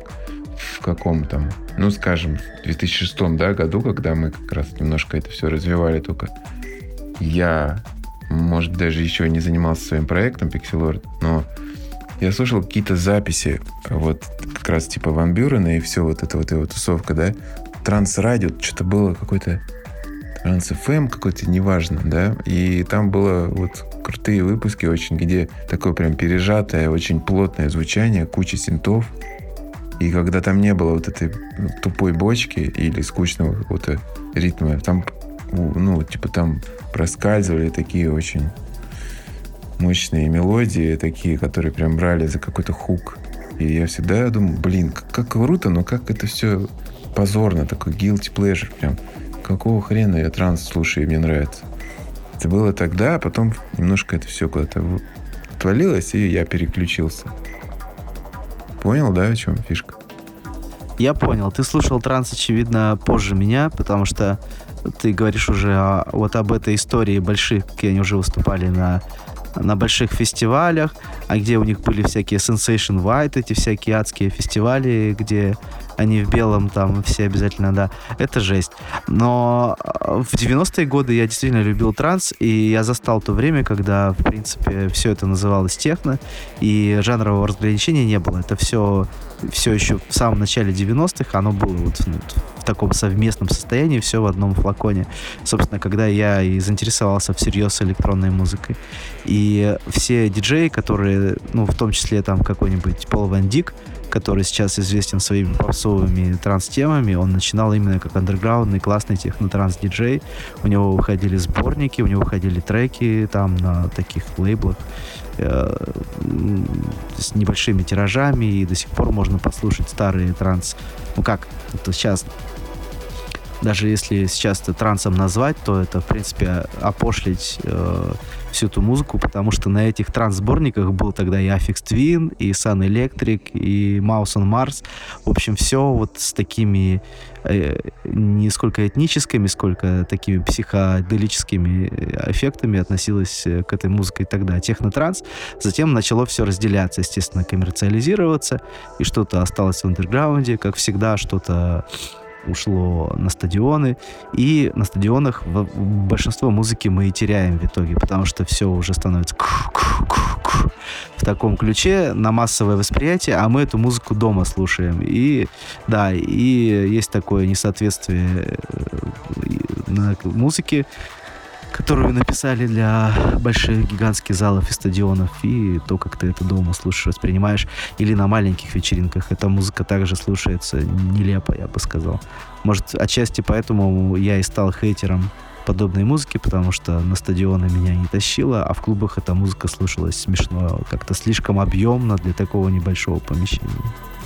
в каком там, ну, скажем, в 2006 да, году, когда мы как раз немножко это все развивали только. Я, может, даже еще не занимался своим проектом Pixelord, но я слушал какие-то записи, вот как раз типа Ван Бюрена и все вот это вот его тусовка, да, Трансрадио, что-то было какой-то Транс FM какой-то, неважно, да, и там было вот крутые выпуски очень, где такое прям пережатое, очень плотное звучание, куча синтов, и когда там не было вот этой ну, тупой бочки или скучного какого-то ритма, там, ну, типа там проскальзывали такие очень мощные мелодии, такие, которые прям брали за какой-то хук. И я всегда думаю, блин, как, как круто, но как это все позорно, такой guilty pleasure прям какого хрена я транс слушаю, и мне нравится. Это было тогда, а потом немножко это все куда-то отвалилось, и я переключился. Понял, да, о чем фишка? Я понял. Ты слушал транс, очевидно, позже меня, потому что ты говоришь уже о, вот об этой истории больших, какие они уже выступали на на больших фестивалях, а где у них были всякие Sensation White, эти всякие адские фестивали, где они в белом там все обязательно, да, это жесть. Но э, в 90-е годы я действительно любил транс, и я застал то время, когда, в принципе, все это называлось техно, и жанрового разграничения не было. Это все, все еще в самом начале 90-х, оно было вот в таком совместном состоянии, все в одном флаконе. Собственно, когда я и заинтересовался всерьез электронной музыкой. И все диджеи, которые, ну, в том числе там какой-нибудь Пол Ван Дик, который сейчас известен своими попсовыми транс-темами, он начинал именно как андерграундный классный техно-транс-диджей. У него выходили сборники, у него выходили треки там на таких лейблах э, с небольшими тиражами, и до сих пор можно послушать старые транс. Ну как, это сейчас даже если сейчас это трансом назвать, то это, в принципе, опошлить э, всю эту музыку, потому что на этих транс-сборниках был тогда и Affix Twin, и Sun Electric, и Mouse on Mars. В общем, все вот с такими э, не сколько этническими, сколько такими психоделическими эффектами относилось э, к этой музыке тогда. Техно-транс. Затем начало все разделяться, естественно, коммерциализироваться, и что-то осталось в андерграунде, как всегда, что-то ушло на стадионы, и на стадионах большинство музыки мы и теряем в итоге, потому что все уже становится в таком ключе на массовое восприятие, а мы эту музыку дома слушаем. И да, и есть такое несоответствие э, на музыке, которую написали для больших гигантских залов и стадионов, и то, как ты это дома слушаешь, воспринимаешь, или на маленьких вечеринках. Эта музыка также слушается нелепо, я бы сказал. Может, отчасти поэтому я и стал хейтером подобной музыки, потому что на стадионы меня не тащило, а в клубах эта музыка слушалась смешно, как-то слишком объемно для такого небольшого помещения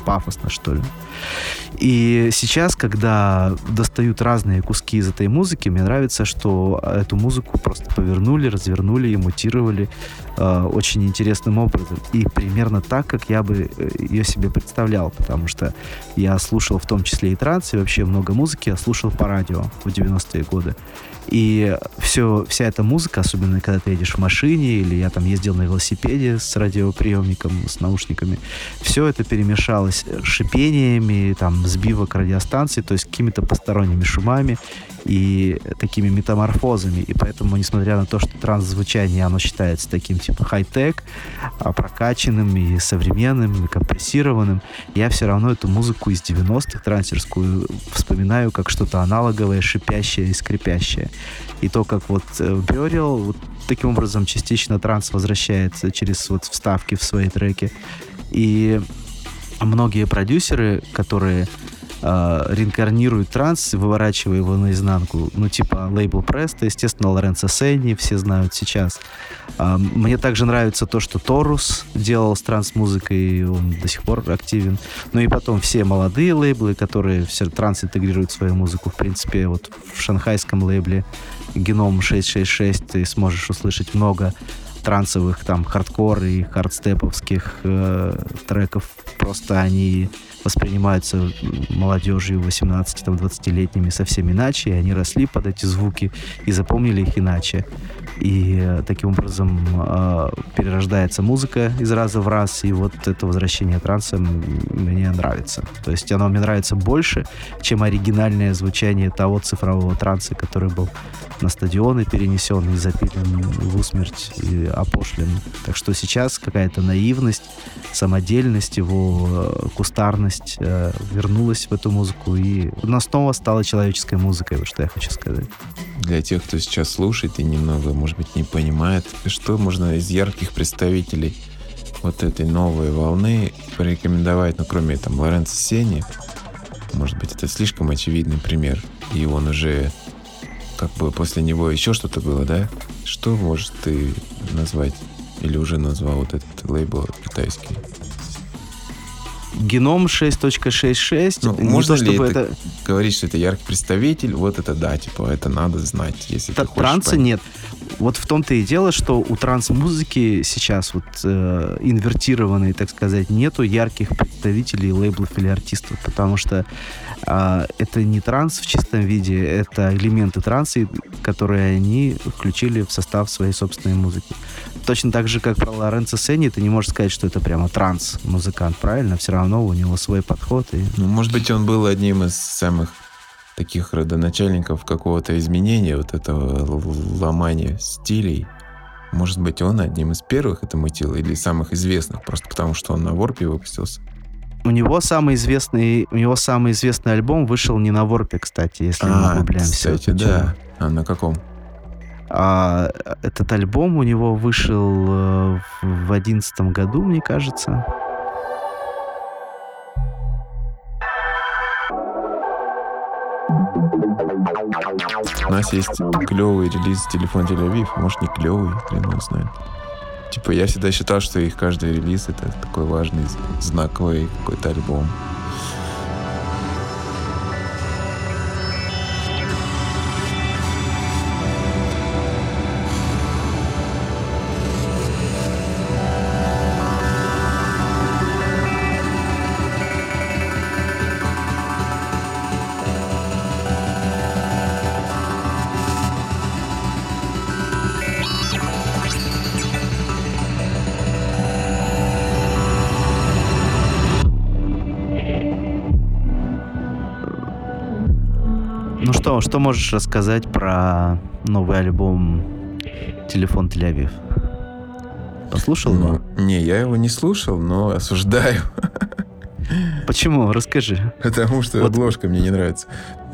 пафосно, что ли. И сейчас, когда достают разные куски из этой музыки, мне нравится, что эту музыку просто повернули, развернули и мутировали э, очень интересным образом. И примерно так, как я бы э, ее себе представлял, потому что я слушал в том числе и транс, и вообще много музыки я слушал по радио в 90-е годы. И все, вся эта музыка, особенно когда ты едешь в машине, или я там ездил на велосипеде с радиоприемником, с наушниками, все это перемешалось шипениями, там, сбивок радиостанций, то есть какими-то посторонними шумами и такими метаморфозами. И поэтому, несмотря на то, что транс-звучание, оно считается таким типа хай-тек, а, прокачанным и современным, и компрессированным, я все равно эту музыку из 90-х трансерскую вспоминаю как что-то аналоговое, шипящее и скрипящее. И то, как вот э, вот таким образом частично транс возвращается через вот вставки в свои треки. И многие продюсеры, которые э, реинкарнирует транс, выворачивая его наизнанку. Ну, типа лейбл Преста, естественно, Лоренцо Сенни, все знают сейчас. Э, мне также нравится то, что Торус делал с транс-музыкой, он до сих пор активен. Ну и потом все молодые лейблы, которые все транс интегрируют в свою музыку. В принципе, вот в шанхайском лейбле Геном 666 ты сможешь услышать много трансовых, там, хардкор и хардстеповских э, треков. Просто они воспринимаются молодежью 18-20-летними совсем иначе, и они росли под эти звуки и запомнили их иначе. И э, таким образом э, перерождается музыка из раза в раз, и вот это возвращение транса мне нравится. То есть оно мне нравится больше, чем оригинальное звучание того цифрового транса, который был на стадионы перенесен и запилен в усмерть и опошлен. Так что сейчас какая-то наивность, самодельность, его э, кустарность э, вернулась в эту музыку, и она снова стала человеческой музыкой, вот что я хочу сказать. Для тех, кто сейчас слушает и немного, может быть, не понимает, что можно из ярких представителей вот этой новой волны порекомендовать, ну, кроме там Лоренцо Сени, может быть, это слишком очевидный пример, и он уже как бы после него еще что-то было, да? Что можешь ты назвать? Или уже назвал вот этот лейбл китайский? Геном 6.66. Ну, можно то, ли это, это говорить, что это яркий представитель? Вот это да, типа, это надо знать, если Т- ты хочешь Транса понять. нет. Вот в том-то и дело, что у транс-музыки сейчас вот э, инвертированной, так сказать, нету ярких представителей лейблов или артистов, потому что э, это не транс в чистом виде, это элементы транса, которые они включили в состав своей собственной музыки. Точно так же, как про Лоренцо Сенни, ты не можешь сказать, что это прямо транс-музыкант, правильно? Все равно у него свой подход. И... Ну, может быть, он был одним из самых таких родоначальников какого-то изменения, вот этого ломания стилей. Может быть, он одним из первых это мутил или самых известных, просто потому что он на Ворпе выпустился. У него самый известный, у него самый известный альбом вышел не на Ворпе, кстати, если а, мы углубляемся. Кстати, да. А на каком? А, этот альбом у него вышел э, в одиннадцатом году, мне кажется. У нас есть клевый релиз телефон Тель-Авив. Может, не клевый, хрен его знает. Типа, я всегда считал, что их каждый релиз это такой важный, знаковый какой-то альбом. Что можешь рассказать про новый альбом «Телефон Тель-Авив»? Послушал его? Ну, не, я его не слушал, но осуждаю. [LAUGHS] Почему? Расскажи. Потому что вот. обложка мне не нравится.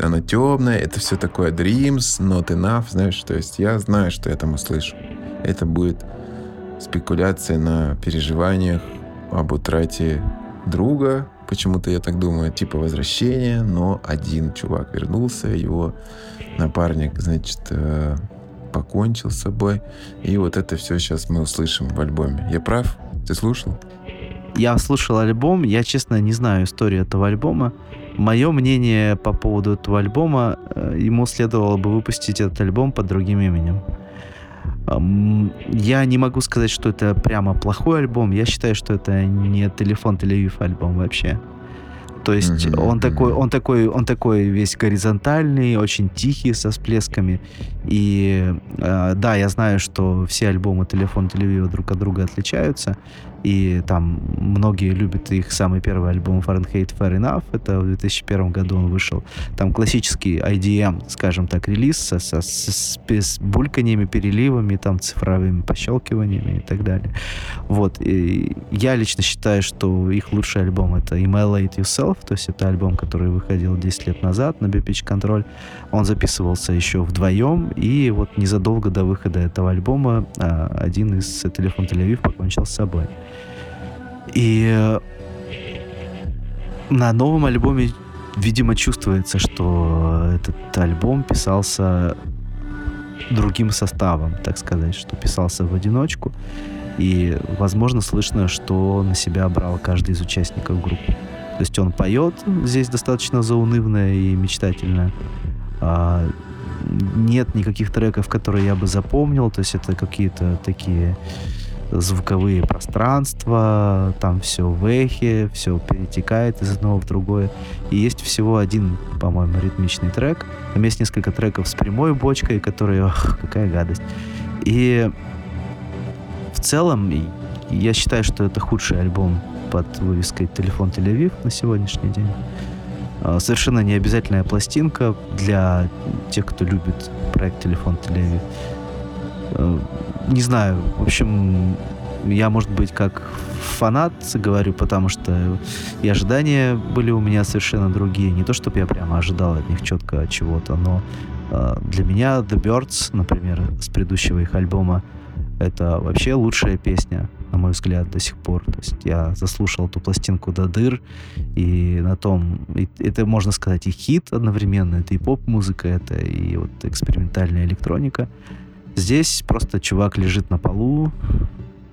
Она темная, это все такое dreams, not enough, знаешь, то есть я знаю, что я там услышу. Это будет спекуляция на переживаниях об утрате друга, Почему-то я так думаю, типа возвращение, но один чувак вернулся, его напарник, значит, э, покончил с собой. И вот это все сейчас мы услышим в альбоме. Я прав? Ты слушал? Я слушал альбом, я, честно, не знаю историю этого альбома. Мое мнение по поводу этого альбома, э, ему следовало бы выпустить этот альбом под другим именем. Я не могу сказать, что это прямо плохой альбом. Я считаю, что это не телефон Тель-Авив альбом вообще. То есть mm-hmm. он такой, он такой, он такой весь горизонтальный, очень тихий, со всплесками. И э, да, я знаю, что все альбомы Телефон Телевива друг от друга отличаются. И там многие любят их самый первый альбом Fahrenheit Fair Enough. Это в 2001 году он вышел. Там классический IDM, скажем так, релиз со, со, с, с бульканьями, переливами, там цифровыми пощелкиваниями и так далее. Вот. И я лично считаю, что их лучший альбом это Emailate Yourself, то есть это альбом, который выходил 10 лет назад на B-Pitch Control. Он записывался еще вдвоем, и вот незадолго до выхода этого альбома а, один из телефон Тель-Авив покончил с собой. И э, на новом альбоме, видимо, чувствуется, что этот альбом писался другим составом, так сказать, что писался в одиночку. И, возможно, слышно, что на себя брал каждый из участников группы. То есть он поет здесь достаточно заунывно и мечтательно. А, нет никаких треков, которые я бы запомнил. То есть это какие-то такие звуковые пространства, там все в эхе, все перетекает из одного в другое. И есть всего один, по-моему, ритмичный трек. Там есть несколько треков с прямой бочкой, которые, ох, какая гадость. И в целом я считаю, что это худший альбом под вывеской «Телефон Тель-Авив» на сегодняшний день. А, совершенно не обязательная пластинка для тех, кто любит проект «Телефон Тель-Авив». Не знаю, в общем, я, может быть, как фанат говорю, потому что и ожидания были у меня совершенно другие. Не то, чтобы я прямо ожидал от них четко чего-то, но э, для меня The Birds, например, с предыдущего их альбома, это вообще лучшая песня, на мой взгляд, до сих пор. То есть я заслушал эту пластинку до дыр, и на том... И, это, можно сказать, и хит одновременно, это и поп-музыка, это и вот экспериментальная электроника. Здесь просто чувак лежит на полу,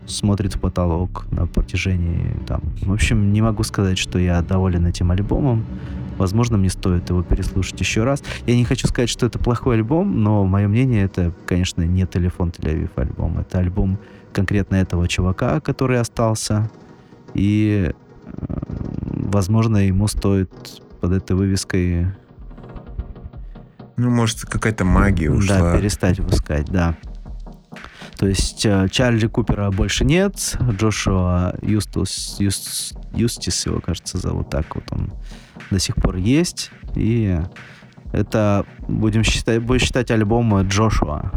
смотрит в потолок на протяжении там. В общем, не могу сказать, что я доволен этим альбомом. Возможно, мне стоит его переслушать еще раз. Я не хочу сказать, что это плохой альбом, но мое мнение это, конечно, не телефон Тель-Авив альбом. Это альбом конкретно этого чувака, который остался. И, э, возможно, ему стоит под этой вывеской ну, может, какая-то магия ушла. Да, перестать выпускать, да. То есть э, Чарли Купера больше нет, Джошуа Юстус, Юст, Юстис его, кажется, зовут так вот он до сих пор есть. И это, будем считать, будем считать альбом Джошуа.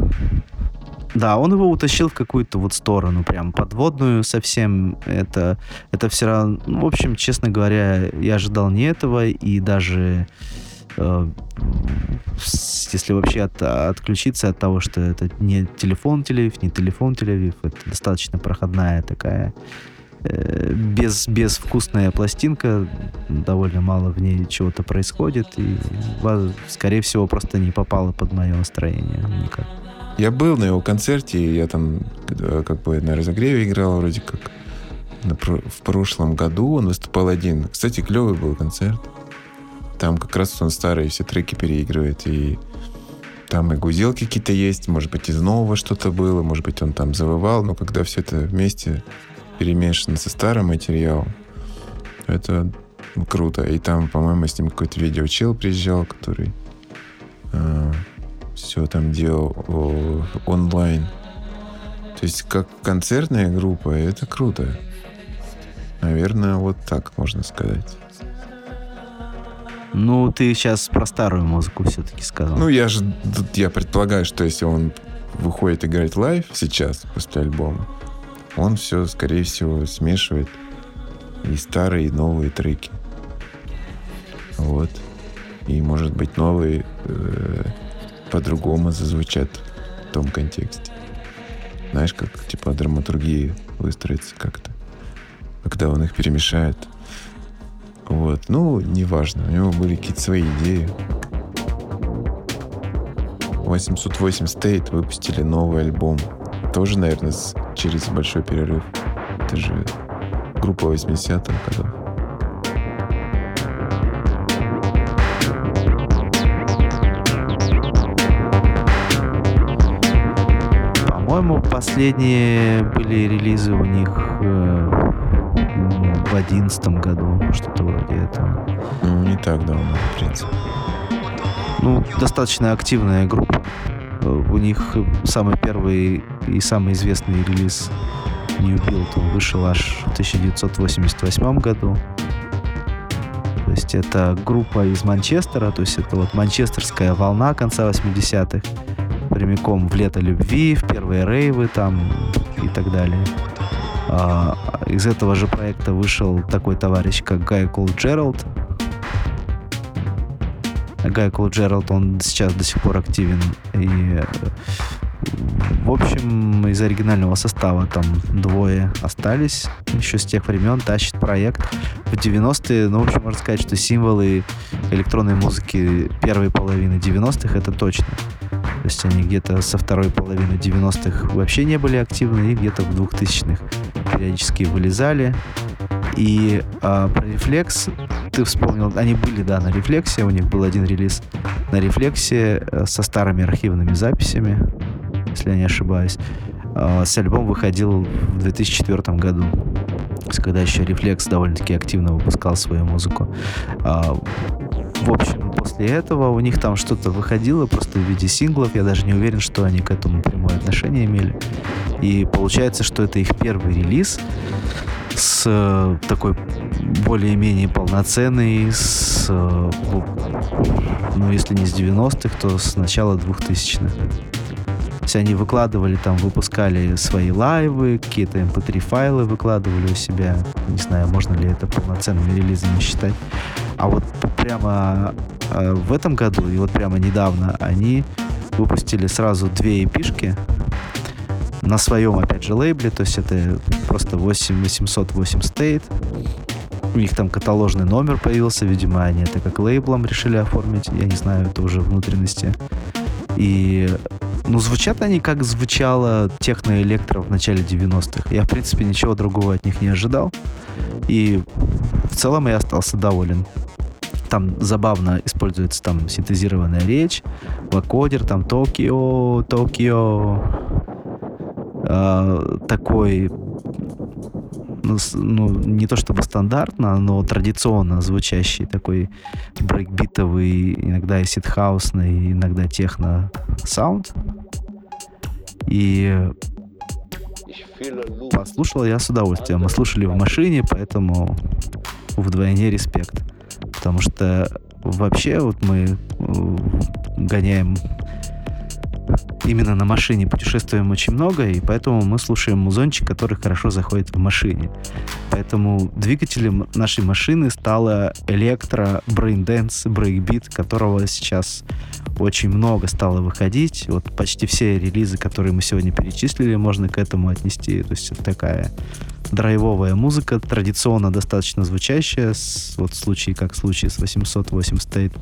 Да, он его утащил в какую-то вот сторону, прям подводную совсем. Это, это все равно... Ну, в общем, честно говоря, я ожидал не этого, и даже если вообще от, отключиться от того, что это не телефон Тель-Авив, не телефон Тель-Авив, это достаточно проходная такая э, без, безвкусная пластинка, довольно мало в ней чего-то происходит, и, скорее всего, просто не попало под мое настроение никак. Я был на его концерте, я там э, как бы на разогреве играл вроде как. В прошлом году он выступал один. Кстати, клевый был концерт. Там как раз он старые все треки переигрывает, и там и гузелки какие-то есть, может быть, из нового что-то было, может быть, он там завывал, но когда все это вместе перемешано со старым материалом, это круто. И там, по-моему, с ним какой-то видеочел приезжал, который э, все там делал о, онлайн. То есть как концертная группа, это круто. Наверное, вот так можно сказать. Ну, ты сейчас про старую музыку все-таки сказал. Ну, я же я предполагаю, что если он выходит играть лайв сейчас, после альбома, он все, скорее всего, смешивает и старые, и новые треки. Вот. И, может быть, новые э, по-другому зазвучат в том контексте. Знаешь, как, типа, драматургии выстроится как-то. Когда он их перемешает. Вот. Ну, неважно. У него были какие-то свои идеи. 808 State выпустили новый альбом. Тоже, наверное, через большой перерыв. Это же группа 80-х годов. По-моему, последние были релизы у них э, в одиннадцатом году, что-то вроде этого. Ну, не так давно, в принципе. Ну, достаточно активная группа. У них самый первый и самый известный релиз New Build вышел аж в 1988 году. То есть это группа из Манчестера, то есть это вот манчестерская волна конца 80-х, прямиком в лето любви, в первые рейвы там и так далее. А, из этого же проекта вышел такой товарищ, как Гай Кол Джеральд. Гай Кол Джеральд, он сейчас до сих пор активен. И в общем, из оригинального состава там двое остались еще с тех времен, тащит проект. В 90-е, ну, в общем, можно сказать, что символы электронной музыки первой половины 90-х это точно. То есть они где-то со второй половины 90-х вообще не были активны, и где-то в 2000-х периодически вылезали. И а, про рефлекс ты вспомнил, они были, да, на рефлексе, у них был один релиз на рефлексе э, со старыми архивными записями, если я не ошибаюсь. А, с альбом выходил в 2004 году, когда еще Рефлекс довольно-таки активно выпускал свою музыку. В общем, после этого у них там что-то выходило просто в виде синглов. Я даже не уверен, что они к этому прямое отношение имели. И получается, что это их первый релиз с э, такой более-менее полноценный, с, э, ну, если не с 90-х, то с начала 2000-х. Есть они выкладывали там, выпускали свои лайвы, какие-то mp3 эм файлы выкладывали у себя. Не знаю, можно ли это полноценными релизами считать. А вот прямо э, в этом году и вот прямо недавно они выпустили сразу две эпишки на своем, опять же, лейбле, то есть это просто 8 808 State. У них там каталожный номер появился, видимо, они это как лейблом решили оформить, я не знаю, это уже внутренности. И, ну, звучат они как звучало техно-электро в начале 90-х. Я, в принципе, ничего другого от них не ожидал. И в целом я остался доволен. Там забавно используется там синтезированная речь, вакодер, там Токио, Токио, э, такой ну, ну, не то чтобы стандартно, но традиционно звучащий такой брейкбитовый, иногда и ситхаусный, иногда техно саунд. И послушал я с удовольствием. Мы слушали в машине, поэтому вдвойне респект. Потому что вообще вот мы э, гоняем именно на машине путешествуем очень много, и поэтому мы слушаем музончик, который хорошо заходит в машине. Поэтому двигателем нашей машины стало электро, braindance, брейкбит, которого сейчас очень много стало выходить. Вот почти все релизы, которые мы сегодня перечислили, можно к этому отнести. То есть это такая драйвовая музыка, традиционно достаточно звучащая, вот в случае, как в случае с 808 State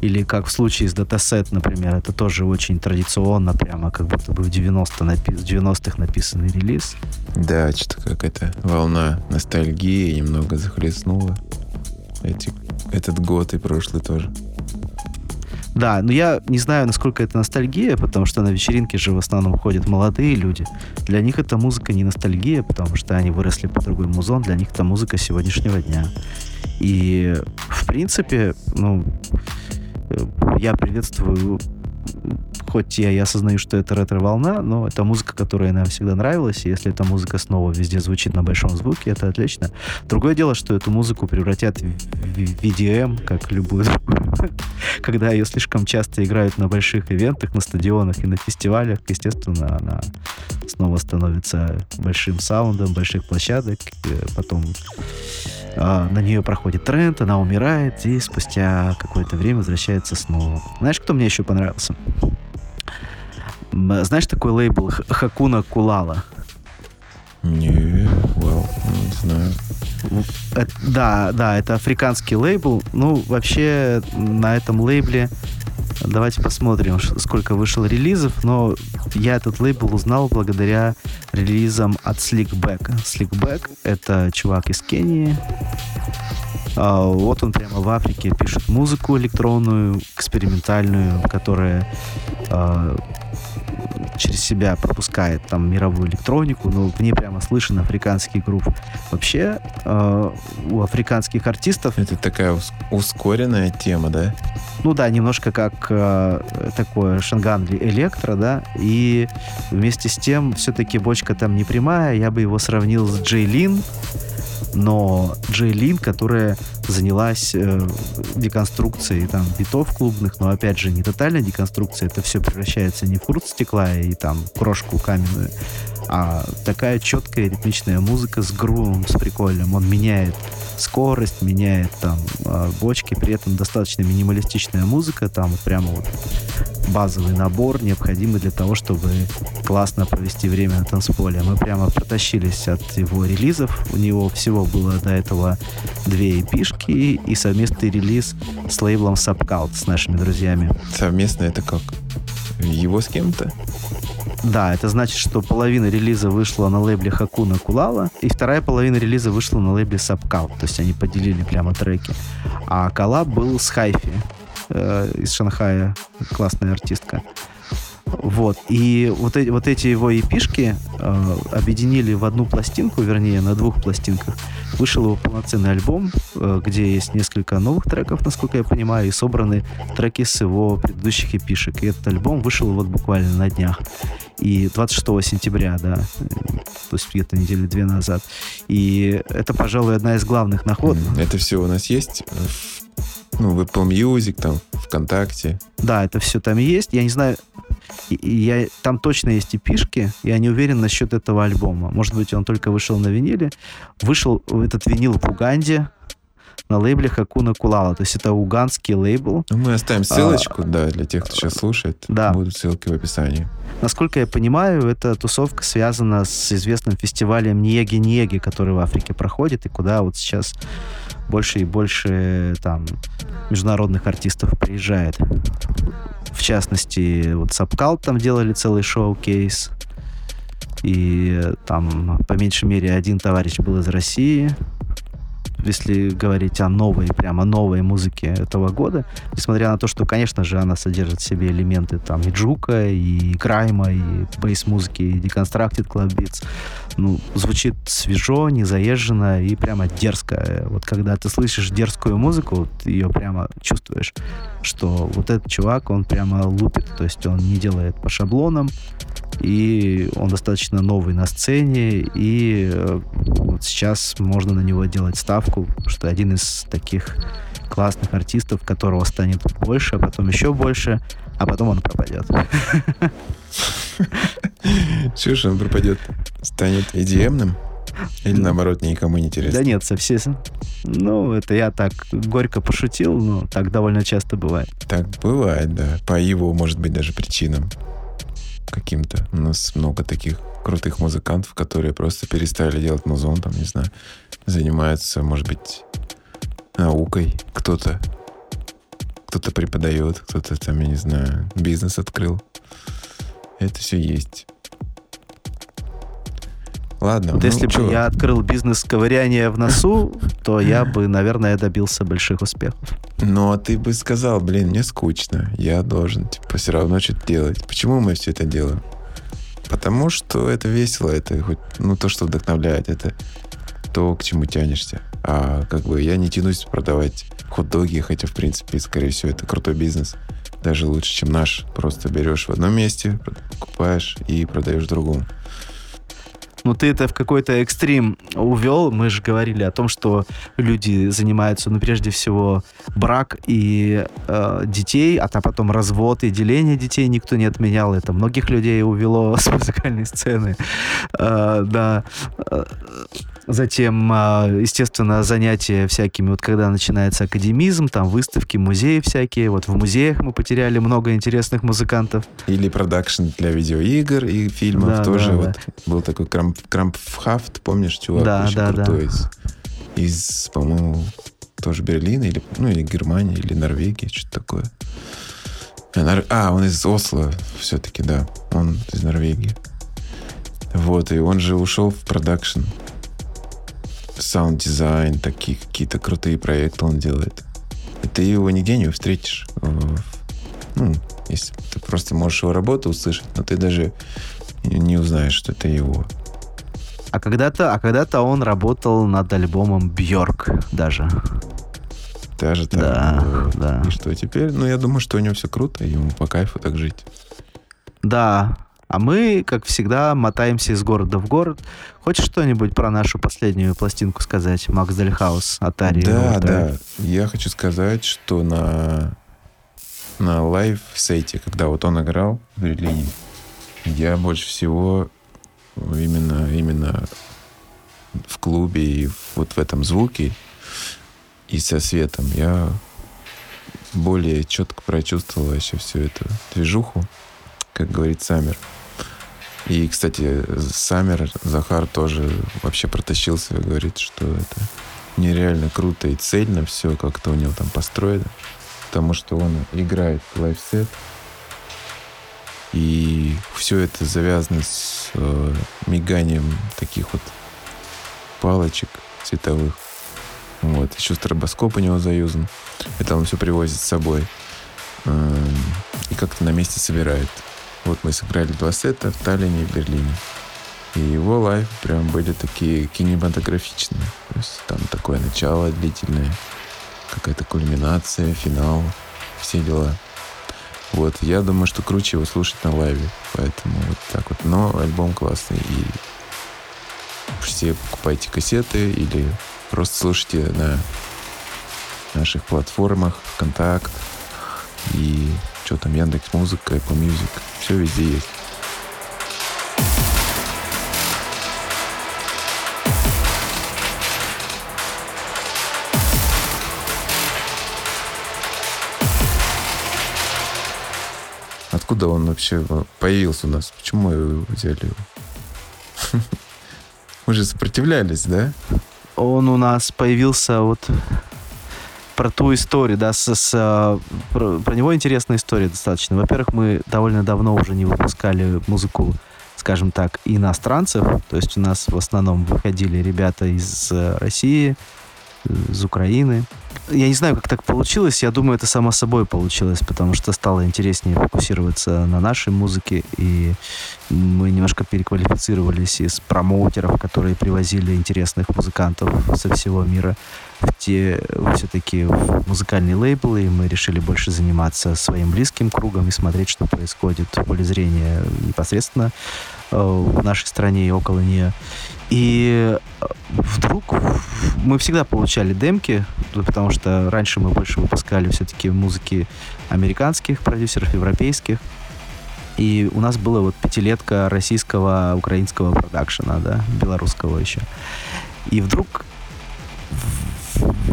или как в случае с датасет, например, это тоже очень традиционно, прямо как будто бы в 90 напи- 90-х написанный релиз. Да, что-то какая-то волна ностальгии немного захлестнула эти, этот год и прошлый тоже. Да, но я не знаю, насколько это ностальгия, потому что на вечеринке же в основном ходят молодые люди. Для них это музыка не ностальгия, потому что они выросли по другой музон, для них это музыка сегодняшнего дня. И, в принципе, ну, я приветствую хоть я и осознаю, что это ретро-волна, но это музыка, которая нам всегда нравилась, и если эта музыка снова везде звучит на большом звуке, это отлично. Другое дело, что эту музыку превратят в VDM, как любую другую. [LAUGHS] Когда ее слишком часто играют на больших ивентах, на стадионах и на фестивалях, естественно, она снова становится большим саундом, больших площадок, потом а, на нее проходит тренд, она умирает, и спустя какое-то время возвращается снова. Знаешь, кто мне еще понравился? Знаешь такой лейбл Хакуна Кулала? Не, вау, знаю. Это, да, да, это африканский лейбл. Ну, вообще на этом лейбле Давайте посмотрим, сколько вышло релизов. Но я этот лейбл узнал благодаря релизам от Slickback. Slickback — это чувак из Кении. А, вот он прямо в Африке пишет музыку электронную, экспериментальную, которая а, через себя пропускает там мировую электронику, но в ней прямо слышен африканский грув. Вообще э, у африканских артистов... Это такая ускоренная тема, да? Ну да, немножко как э, такое шанганли электро, да, и вместе с тем все-таки бочка там не прямая, я бы его сравнил с Джейлин, но Джей Лин, которая занялась э, деконструкцией там битов клубных, но опять же не тотальная деконструкция, это все превращается не в хруст стекла и там крошку каменную, а такая четкая ритмичная музыка с грувом, с прикольным. Он меняет скорость, меняет там а, бочки, при этом достаточно минималистичная музыка, там прямо вот базовый набор, необходимый для того, чтобы классно провести время на танцполе. Мы прямо протащились от его релизов. У него всего было до этого две эпишки и совместный релиз с лейблом Subcult с нашими друзьями. Совместно это как? Его с кем-то? Да, это значит, что половина релиза вышла на лейбле Хакуна Кулала, и вторая половина релиза вышла на лейбле Subcal. То есть они поделили прямо треки. А коллаб был с Хайфи э, из Шанхая, классная артистка. Вот. И вот, эти, вот эти его эпишки э, объединили в одну пластинку, вернее, на двух пластинках. Вышел его полноценный альбом, э, где есть несколько новых треков, насколько я понимаю, и собраны треки с его предыдущих эпишек. И этот альбом вышел вот буквально на днях. И 26 сентября, да, то есть где-то недели две назад. И это, пожалуй, одна из главных находок. Это все у нас есть ну, в Apple Music, там, ВКонтакте. Да, это все там есть. Я не знаю, я, там точно есть и пишки, я не уверен насчет этого альбома. Может быть, он только вышел на виниле. Вышел этот винил в Уганде, на лейбле Хакуна Кулала. То есть это уганский лейбл. Мы оставим ссылочку, а, да, для тех, кто сейчас слушает. Да. Будут ссылки в описании. Насколько я понимаю, эта тусовка связана с известным фестивалем Ниеги-Ниеги, который в Африке проходит, и куда вот сейчас больше и больше там международных артистов приезжает. В частности, вот Сапкал там делали целый шоу-кейс. И там, по меньшей мере, один товарищ был из России если говорить о новой, прямо новой музыке этого года, несмотря на то, что, конечно же, она содержит в себе элементы там и джука, и крайма, и бейс-музыки, и Club Beats, ну, звучит свежо, незаезженно и прямо дерзко. Вот когда ты слышишь дерзкую музыку, ты ее прямо чувствуешь, что вот этот чувак, он прямо лупит, то есть он не делает по шаблонам, и он достаточно новый на сцене, и э, вот сейчас можно на него делать ставку, что один из таких классных артистов, которого станет больше, а потом еще больше, а потом он пропадет. Слушай, он пропадет, станет EDM-ным? Или наоборот, никому не интересно? Да нет, совсем. Ну, это я так горько пошутил, но так довольно часто бывает. Так бывает, да. По его, может быть, даже причинам каким-то. У нас много таких крутых музыкантов, которые просто перестали делать музон, там, не знаю, занимаются, может быть, наукой. Кто-то кто-то преподает, кто-то там, я не знаю, бизнес открыл. Это все есть. Ладно. Вот ну, если что? бы я открыл бизнес ковыряния в носу, то я бы, наверное, добился больших успехов. Ну, а ты бы сказал, блин, мне скучно, я должен, типа, все равно что-то делать. Почему мы все это делаем? Потому что это весело, это хоть, ну, то, что вдохновляет, это то, к чему тянешься. А как бы я не тянусь продавать хот-доги, хотя, в принципе, скорее всего, это крутой бизнес. Даже лучше, чем наш. Просто берешь в одном месте, покупаешь и продаешь в другом. Ну, ты это в какой-то экстрим увел. Мы же говорили о том, что люди занимаются, ну, прежде всего, брак и э, детей, а потом развод и деление детей никто не отменял. Это многих людей увело [LAUGHS] с музыкальной сцены. Э, да. Затем, а, естественно, занятия всякими, вот когда начинается академизм, там выставки, музеи всякие. Вот в музеях мы потеряли много интересных музыкантов. Или продакшн для видеоигр и фильмов Да, тоже. да, вот да. был такой Крамп, Крампфхафт, помнишь, чувак? Да, очень да, да. крутой из, из, по-моему, тоже Берлина или, ну, или Германии, или Норвегии, что-то такое. А, а, он из Осло все-таки, да. Он из Норвегии. Вот, и он же ушел в продакшн. Саунд-дизайн, такие какие-то крутые проекты он делает. И ты его нигде не встретишь. в- Ну, если ты просто можешь его работу услышать, но ты даже не узнаешь, что это его. А когда-то, а когда-то он работал над альбомом Бьорк даже. Даже так. Да, вот. да. И что теперь? Ну, я думаю, что у него все круто, ему по кайфу так жить. Да. А мы, как всегда, мотаемся из города в город. Хочешь что-нибудь про нашу последнюю пластинку сказать? Max Dahlhaus, Atari. Да, да. Я хочу сказать, что на, на лайв-сете, когда вот он играл в Берлине, я больше всего именно, именно в клубе и вот в этом звуке и со светом я более четко прочувствовал вообще всю эту движуху, как говорит Саммер. И, кстати, Саммер, Захар тоже вообще протащился и говорит, что это нереально круто и цельно все как-то у него там построено. Потому что он играет лайфсет. И все это завязано с э, миганием таких вот палочек цветовых. Вот. Еще стробоскоп у него заюзан. Это он все привозит с собой. Эм, И как-то на месте собирает. Вот мы сыграли два сета в Таллине и Берлине. И его лайф прям были такие кинематографичные. То есть там такое начало длительное, какая-то кульминация, финал, все дела. Вот, я думаю, что круче его слушать на лайве. Поэтому вот так вот. Но альбом классный. И все покупайте кассеты или просто слушайте на наших платформах ВКонтакт и что там, Яндекс Музыка, Apple Music. Все везде есть. Откуда он вообще появился у нас? Почему мы его взяли? [LAUGHS] Мы же сопротивлялись, да? Он у нас появился вот про ту историю, да, с, с, а, про, про него интересная история достаточно. Во-первых, мы довольно давно уже не выпускали музыку, скажем так, иностранцев. То есть у нас в основном выходили ребята из э, России, из Украины. Я не знаю, как так получилось. Я думаю, это само собой получилось, потому что стало интереснее фокусироваться на нашей музыке, и мы немножко переквалифицировались из промоутеров, которые привозили интересных музыкантов со всего мира в те все-таки музыкальные лейблы, и мы решили больше заниматься своим близким кругом и смотреть, что происходит в поле зрения непосредственно э, в нашей стране и около нее. И э, вдруг мы всегда получали демки, ну, потому что раньше мы больше выпускали все-таки музыки американских продюсеров, европейских. И у нас была вот пятилетка российского, украинского продакшена, да, белорусского еще. И вдруг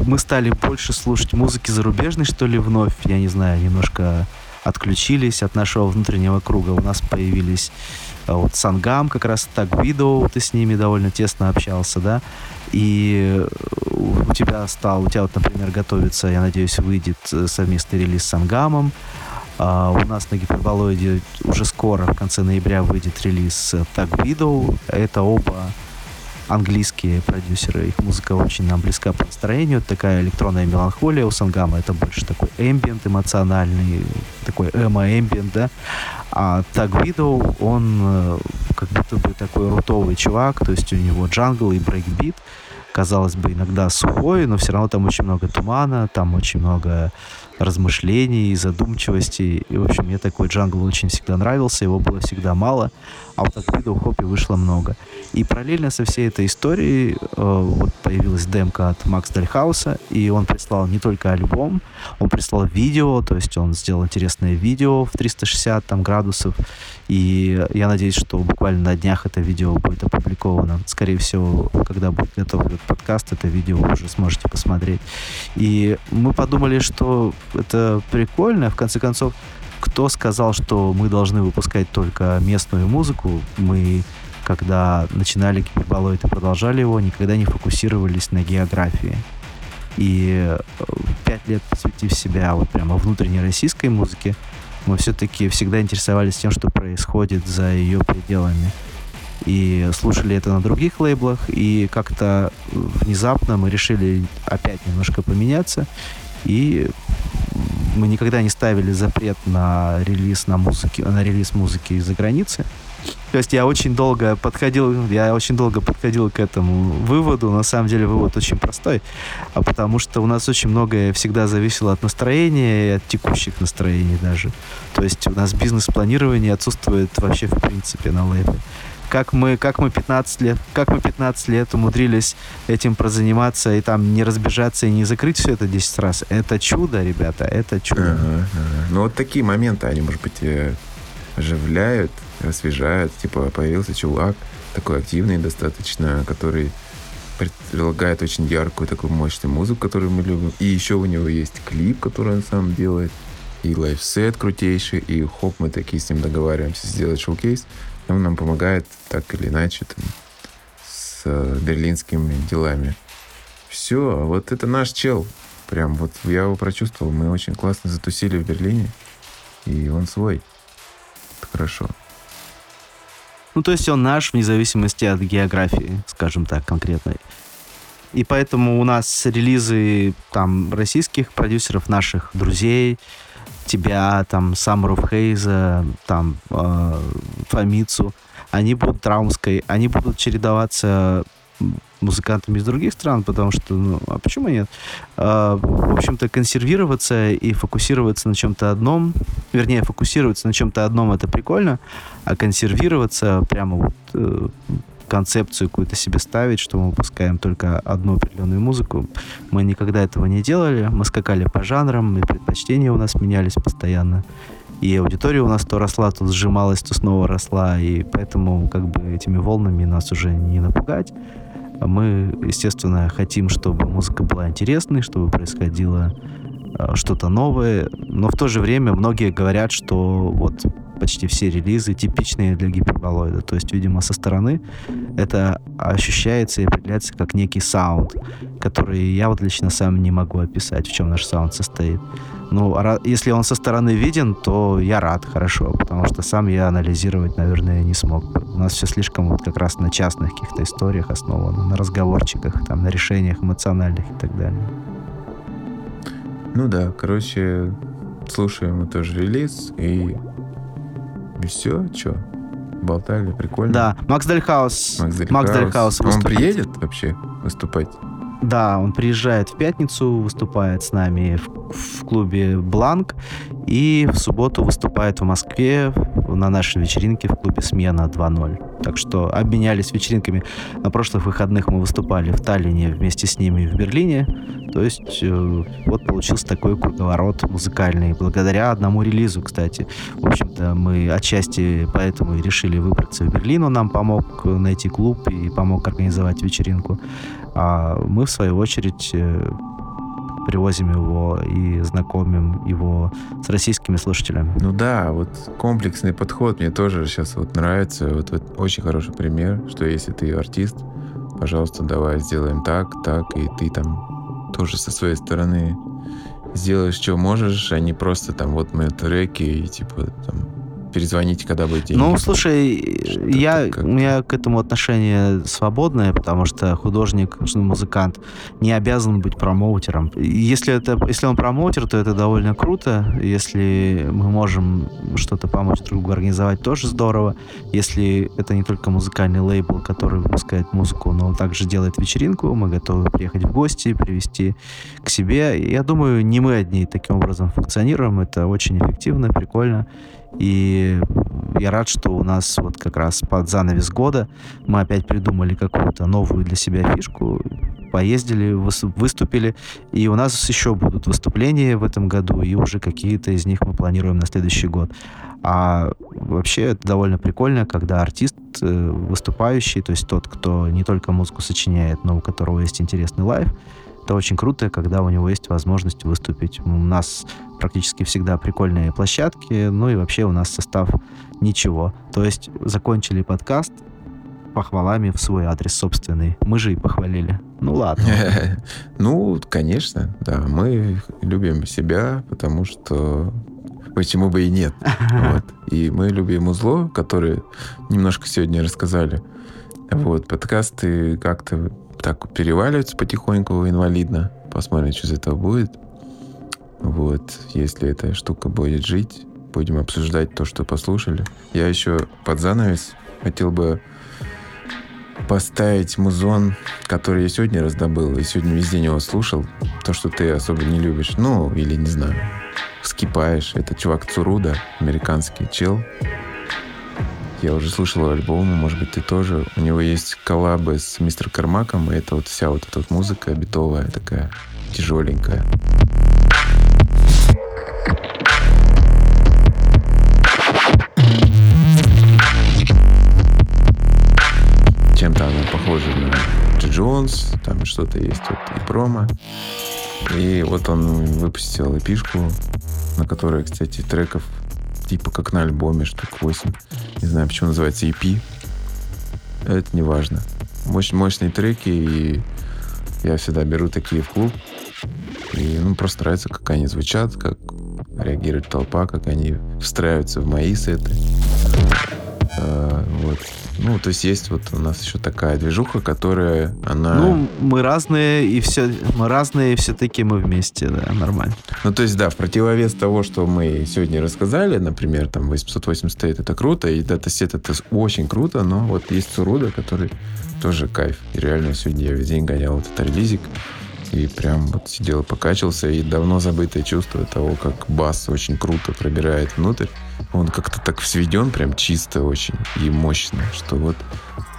мы стали больше слушать музыки зарубежной, что ли, вновь, я не знаю, немножко отключились от нашего внутреннего круга. У нас появились вот Сангам, как раз так видео, ты с ними довольно тесно общался, да, и у тебя стал, у тебя вот, например, готовится, я надеюсь, выйдет э, совместный релиз с Sangam ом, а у нас на Гиперболоиде уже скоро, в конце ноября, выйдет релиз Tag Widow. Это оба английские продюсеры. Их музыка очень нам близка по настроению. Такая электронная меланхолия у Sangam а. Это больше такой эмбиент эмоциональный, такой эмо-эмбиент, да. А Widow, он э, как будто бы такой рутовый чувак, то есть у него джангл и брейкбит казалось бы, иногда сухой, но все равно там очень много тумана, там очень много размышлений, задумчивости. И, в общем, мне такой джангл очень всегда нравился, его было всегда мало, а вот от в хопе вышло много. И параллельно со всей этой историей э, вот появилась демка от Макс Дальхауса, и он прислал не только альбом, он прислал видео, то есть он сделал интересное видео в 360 там, градусов, и я надеюсь, что буквально на днях это видео будет опубликовано. Скорее всего, когда будет готов этот подкаст, это видео вы уже сможете посмотреть. И мы подумали, что это прикольно. В конце концов, кто сказал, что мы должны выпускать только местную музыку? Мы когда начинали гиперболоид и продолжали его, никогда не фокусировались на географии. И э, пять лет посвятив себя вот прямо внутренней российской музыке, мы все-таки всегда интересовались тем, что происходит за ее пределами. И слушали это на других лейблах, и как-то внезапно мы решили опять немножко поменяться. И мы никогда не ставили запрет на релиз на музыке, на релиз музыки из-за границы. То есть я очень долго подходил, я очень долго подходил к этому выводу. На самом деле вывод очень простой, а потому что у нас очень многое всегда зависело от настроения и от текущих настроений даже. То есть у нас бизнес-планирование отсутствует вообще в принципе на лейбле. Как мы, как мы 15 лет, как мы 15 лет умудрились этим прозаниматься и там не разбежаться и не закрыть все это 10 раз. Это чудо, ребята, это чудо. Ага, ага. Ну вот такие моменты, они, может быть, э, оживляют, освежают. Типа появился чувак, такой активный достаточно, который предлагает очень яркую, такую мощную музыку, которую мы любим. И еще у него есть клип, который он сам делает. И лайфсет крутейший, и хоп, мы такие с ним договариваемся сделать шоу-кейс. Он нам помогает так или иначе там, с э, берлинскими делами. Все, вот это наш чел. Прям вот я его прочувствовал. Мы очень классно затусили в Берлине. И он свой хорошо. Ну, то есть он наш вне зависимости от географии, скажем так, конкретной. И поэтому у нас релизы там российских продюсеров, наших друзей, тебя, там, Самуров Хейза, там, э, Фомицу, они будут траумской, они будут чередоваться музыкантами из других стран, потому что, ну, а почему нет? А, в общем-то, консервироваться и фокусироваться на чем-то одном, вернее, фокусироваться на чем-то одном это прикольно, а консервироваться прямо вот э, концепцию какую-то себе ставить, что мы выпускаем только одну определенную музыку. Мы никогда этого не делали. Мы скакали по жанрам, и предпочтения у нас менялись постоянно. И аудитория у нас то росла, то сжималась, то снова росла. И поэтому как бы этими волнами нас уже не напугать. А мы, естественно, хотим, чтобы музыка была интересной, чтобы происходило что-то новое, но в то же время многие говорят, что вот почти все релизы типичные для гиперболоида. То есть, видимо, со стороны это ощущается и определяется как некий саунд, который я вот лично сам не могу описать, в чем наш саунд состоит. Ну, если он со стороны виден, то я рад, хорошо, потому что сам я анализировать, наверное, не смог. У нас все слишком вот как раз на частных каких-то историях основано, на разговорчиках, там, на решениях эмоциональных и так далее. Ну да, короче, слушаем мы тоже релиз и, и все, что? Болтали, прикольно. Да, Макс Дальхаус. Макс Дальхаус. Макс Дальхаус Он приедет вообще выступать? Да, он приезжает в пятницу, выступает с нами в, в клубе «Бланк», и в субботу выступает в Москве на нашей вечеринке в клубе «Смена 2.0». Так что обменялись вечеринками. На прошлых выходных мы выступали в Таллине вместе с ними в Берлине. То есть э, вот получился такой круговорот музыкальный. Благодаря одному релизу, кстати. В общем-то, мы отчасти поэтому и решили выбраться в Берлин. Он нам помог найти клуб и помог организовать вечеринку. А мы, в свою очередь, э, привозим его и знакомим его с российскими слушателями. Ну да, вот комплексный подход мне тоже сейчас вот нравится. Вот, вот очень хороший пример, что если ты артист, пожалуйста, давай сделаем так, так, и ты там тоже со своей стороны сделаешь, что можешь, а не просто там вот мы треки и типа там перезвоните, когда будет день. Ну, слушай, я, у меня к этому отношение свободное, потому что художник, музыкант не обязан быть промоутером. Если, это, если он промоутер, то это довольно круто. Если мы можем что-то помочь друг другу организовать, тоже здорово. Если это не только музыкальный лейбл, который выпускает музыку, но он также делает вечеринку, мы готовы приехать в гости, привести к себе. Я думаю, не мы одни таким образом функционируем. Это очень эффективно, прикольно. И я рад, что у нас вот как раз под занавес года мы опять придумали какую-то новую для себя фишку, поездили, выступили, и у нас еще будут выступления в этом году, и уже какие-то из них мы планируем на следующий год. А вообще это довольно прикольно, когда артист э, выступающий, то есть тот, кто не только музыку сочиняет, но у которого есть интересный лайв, это очень круто, когда у него есть возможность выступить. У нас практически всегда прикольные площадки, ну и вообще у нас состав ничего. То есть закончили подкаст похвалами в свой адрес собственный. Мы же и похвалили. Ну ладно. [LAUGHS] Ну, конечно, да. Мы любим себя, потому что почему бы и нет. [LAUGHS] Вот. И мы любим узло, которое немножко сегодня рассказали. Вот, подкасты как-то так переваливаются потихоньку инвалидно. Посмотрим, что из этого будет. Вот, если эта штука будет жить, будем обсуждать то, что послушали. Я еще под занавес хотел бы поставить музон, который я сегодня раздобыл, и сегодня весь день его слушал. То, что ты особо не любишь. Ну, или, не знаю, скипаешь. Это чувак Цуруда, американский чел. Я уже слушал альбом, может быть, ты тоже. У него есть коллабы с мистер Кармаком, и это вот вся вот эта вот музыка битовая такая, тяжеленькая. Чем-то она похожа на Джи Джонс, там что-то есть вот и промо. И вот он выпустил эпишку, на которой, кстати, треков типа как на альбоме, штук 8. Не знаю, почему называется EP. Это не важно. Мощь, мощные треки, и я всегда беру такие в клуб. И ну, просто нравится, как они звучат, как реагирует толпа, как они встраиваются в мои сеты. А, вот. Ну, то есть есть вот у нас еще такая движуха, которая, она... Ну, мы разные, и все, мы разные, и все-таки мы вместе, да, нормально. Ну, то есть, да, в противовес того, что мы сегодня рассказали, например, там 880 это круто, и датасет это очень круто, но вот есть Суруда, который тоже кайф. И реально сегодня я весь день гонял этот релизик, и прям вот сидел и покачался, и давно забытое чувство того, как бас очень круто пробирает внутрь. Он как-то так сведен, прям чисто очень и мощно, что вот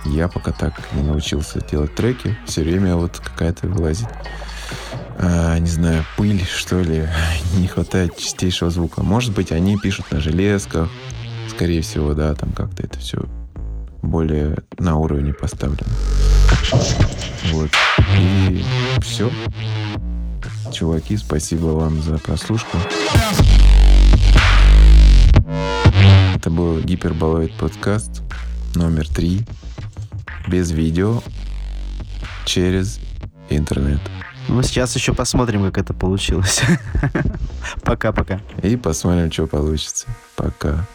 я пока так не научился делать треки, все время вот какая-то вылазит а, не знаю, пыль, что ли, [LAUGHS] не хватает чистейшего звука. Может быть, они пишут на железках, скорее всего, да, там как-то это все более на уровне поставлено. Вот. И все. Чуваки, спасибо вам за прослушку. Это был Гиперболоид подкаст номер три. Без видео. Через интернет. Ну, сейчас еще посмотрим, как это получилось. [LAUGHS] Пока-пока. И посмотрим, что получится. Пока.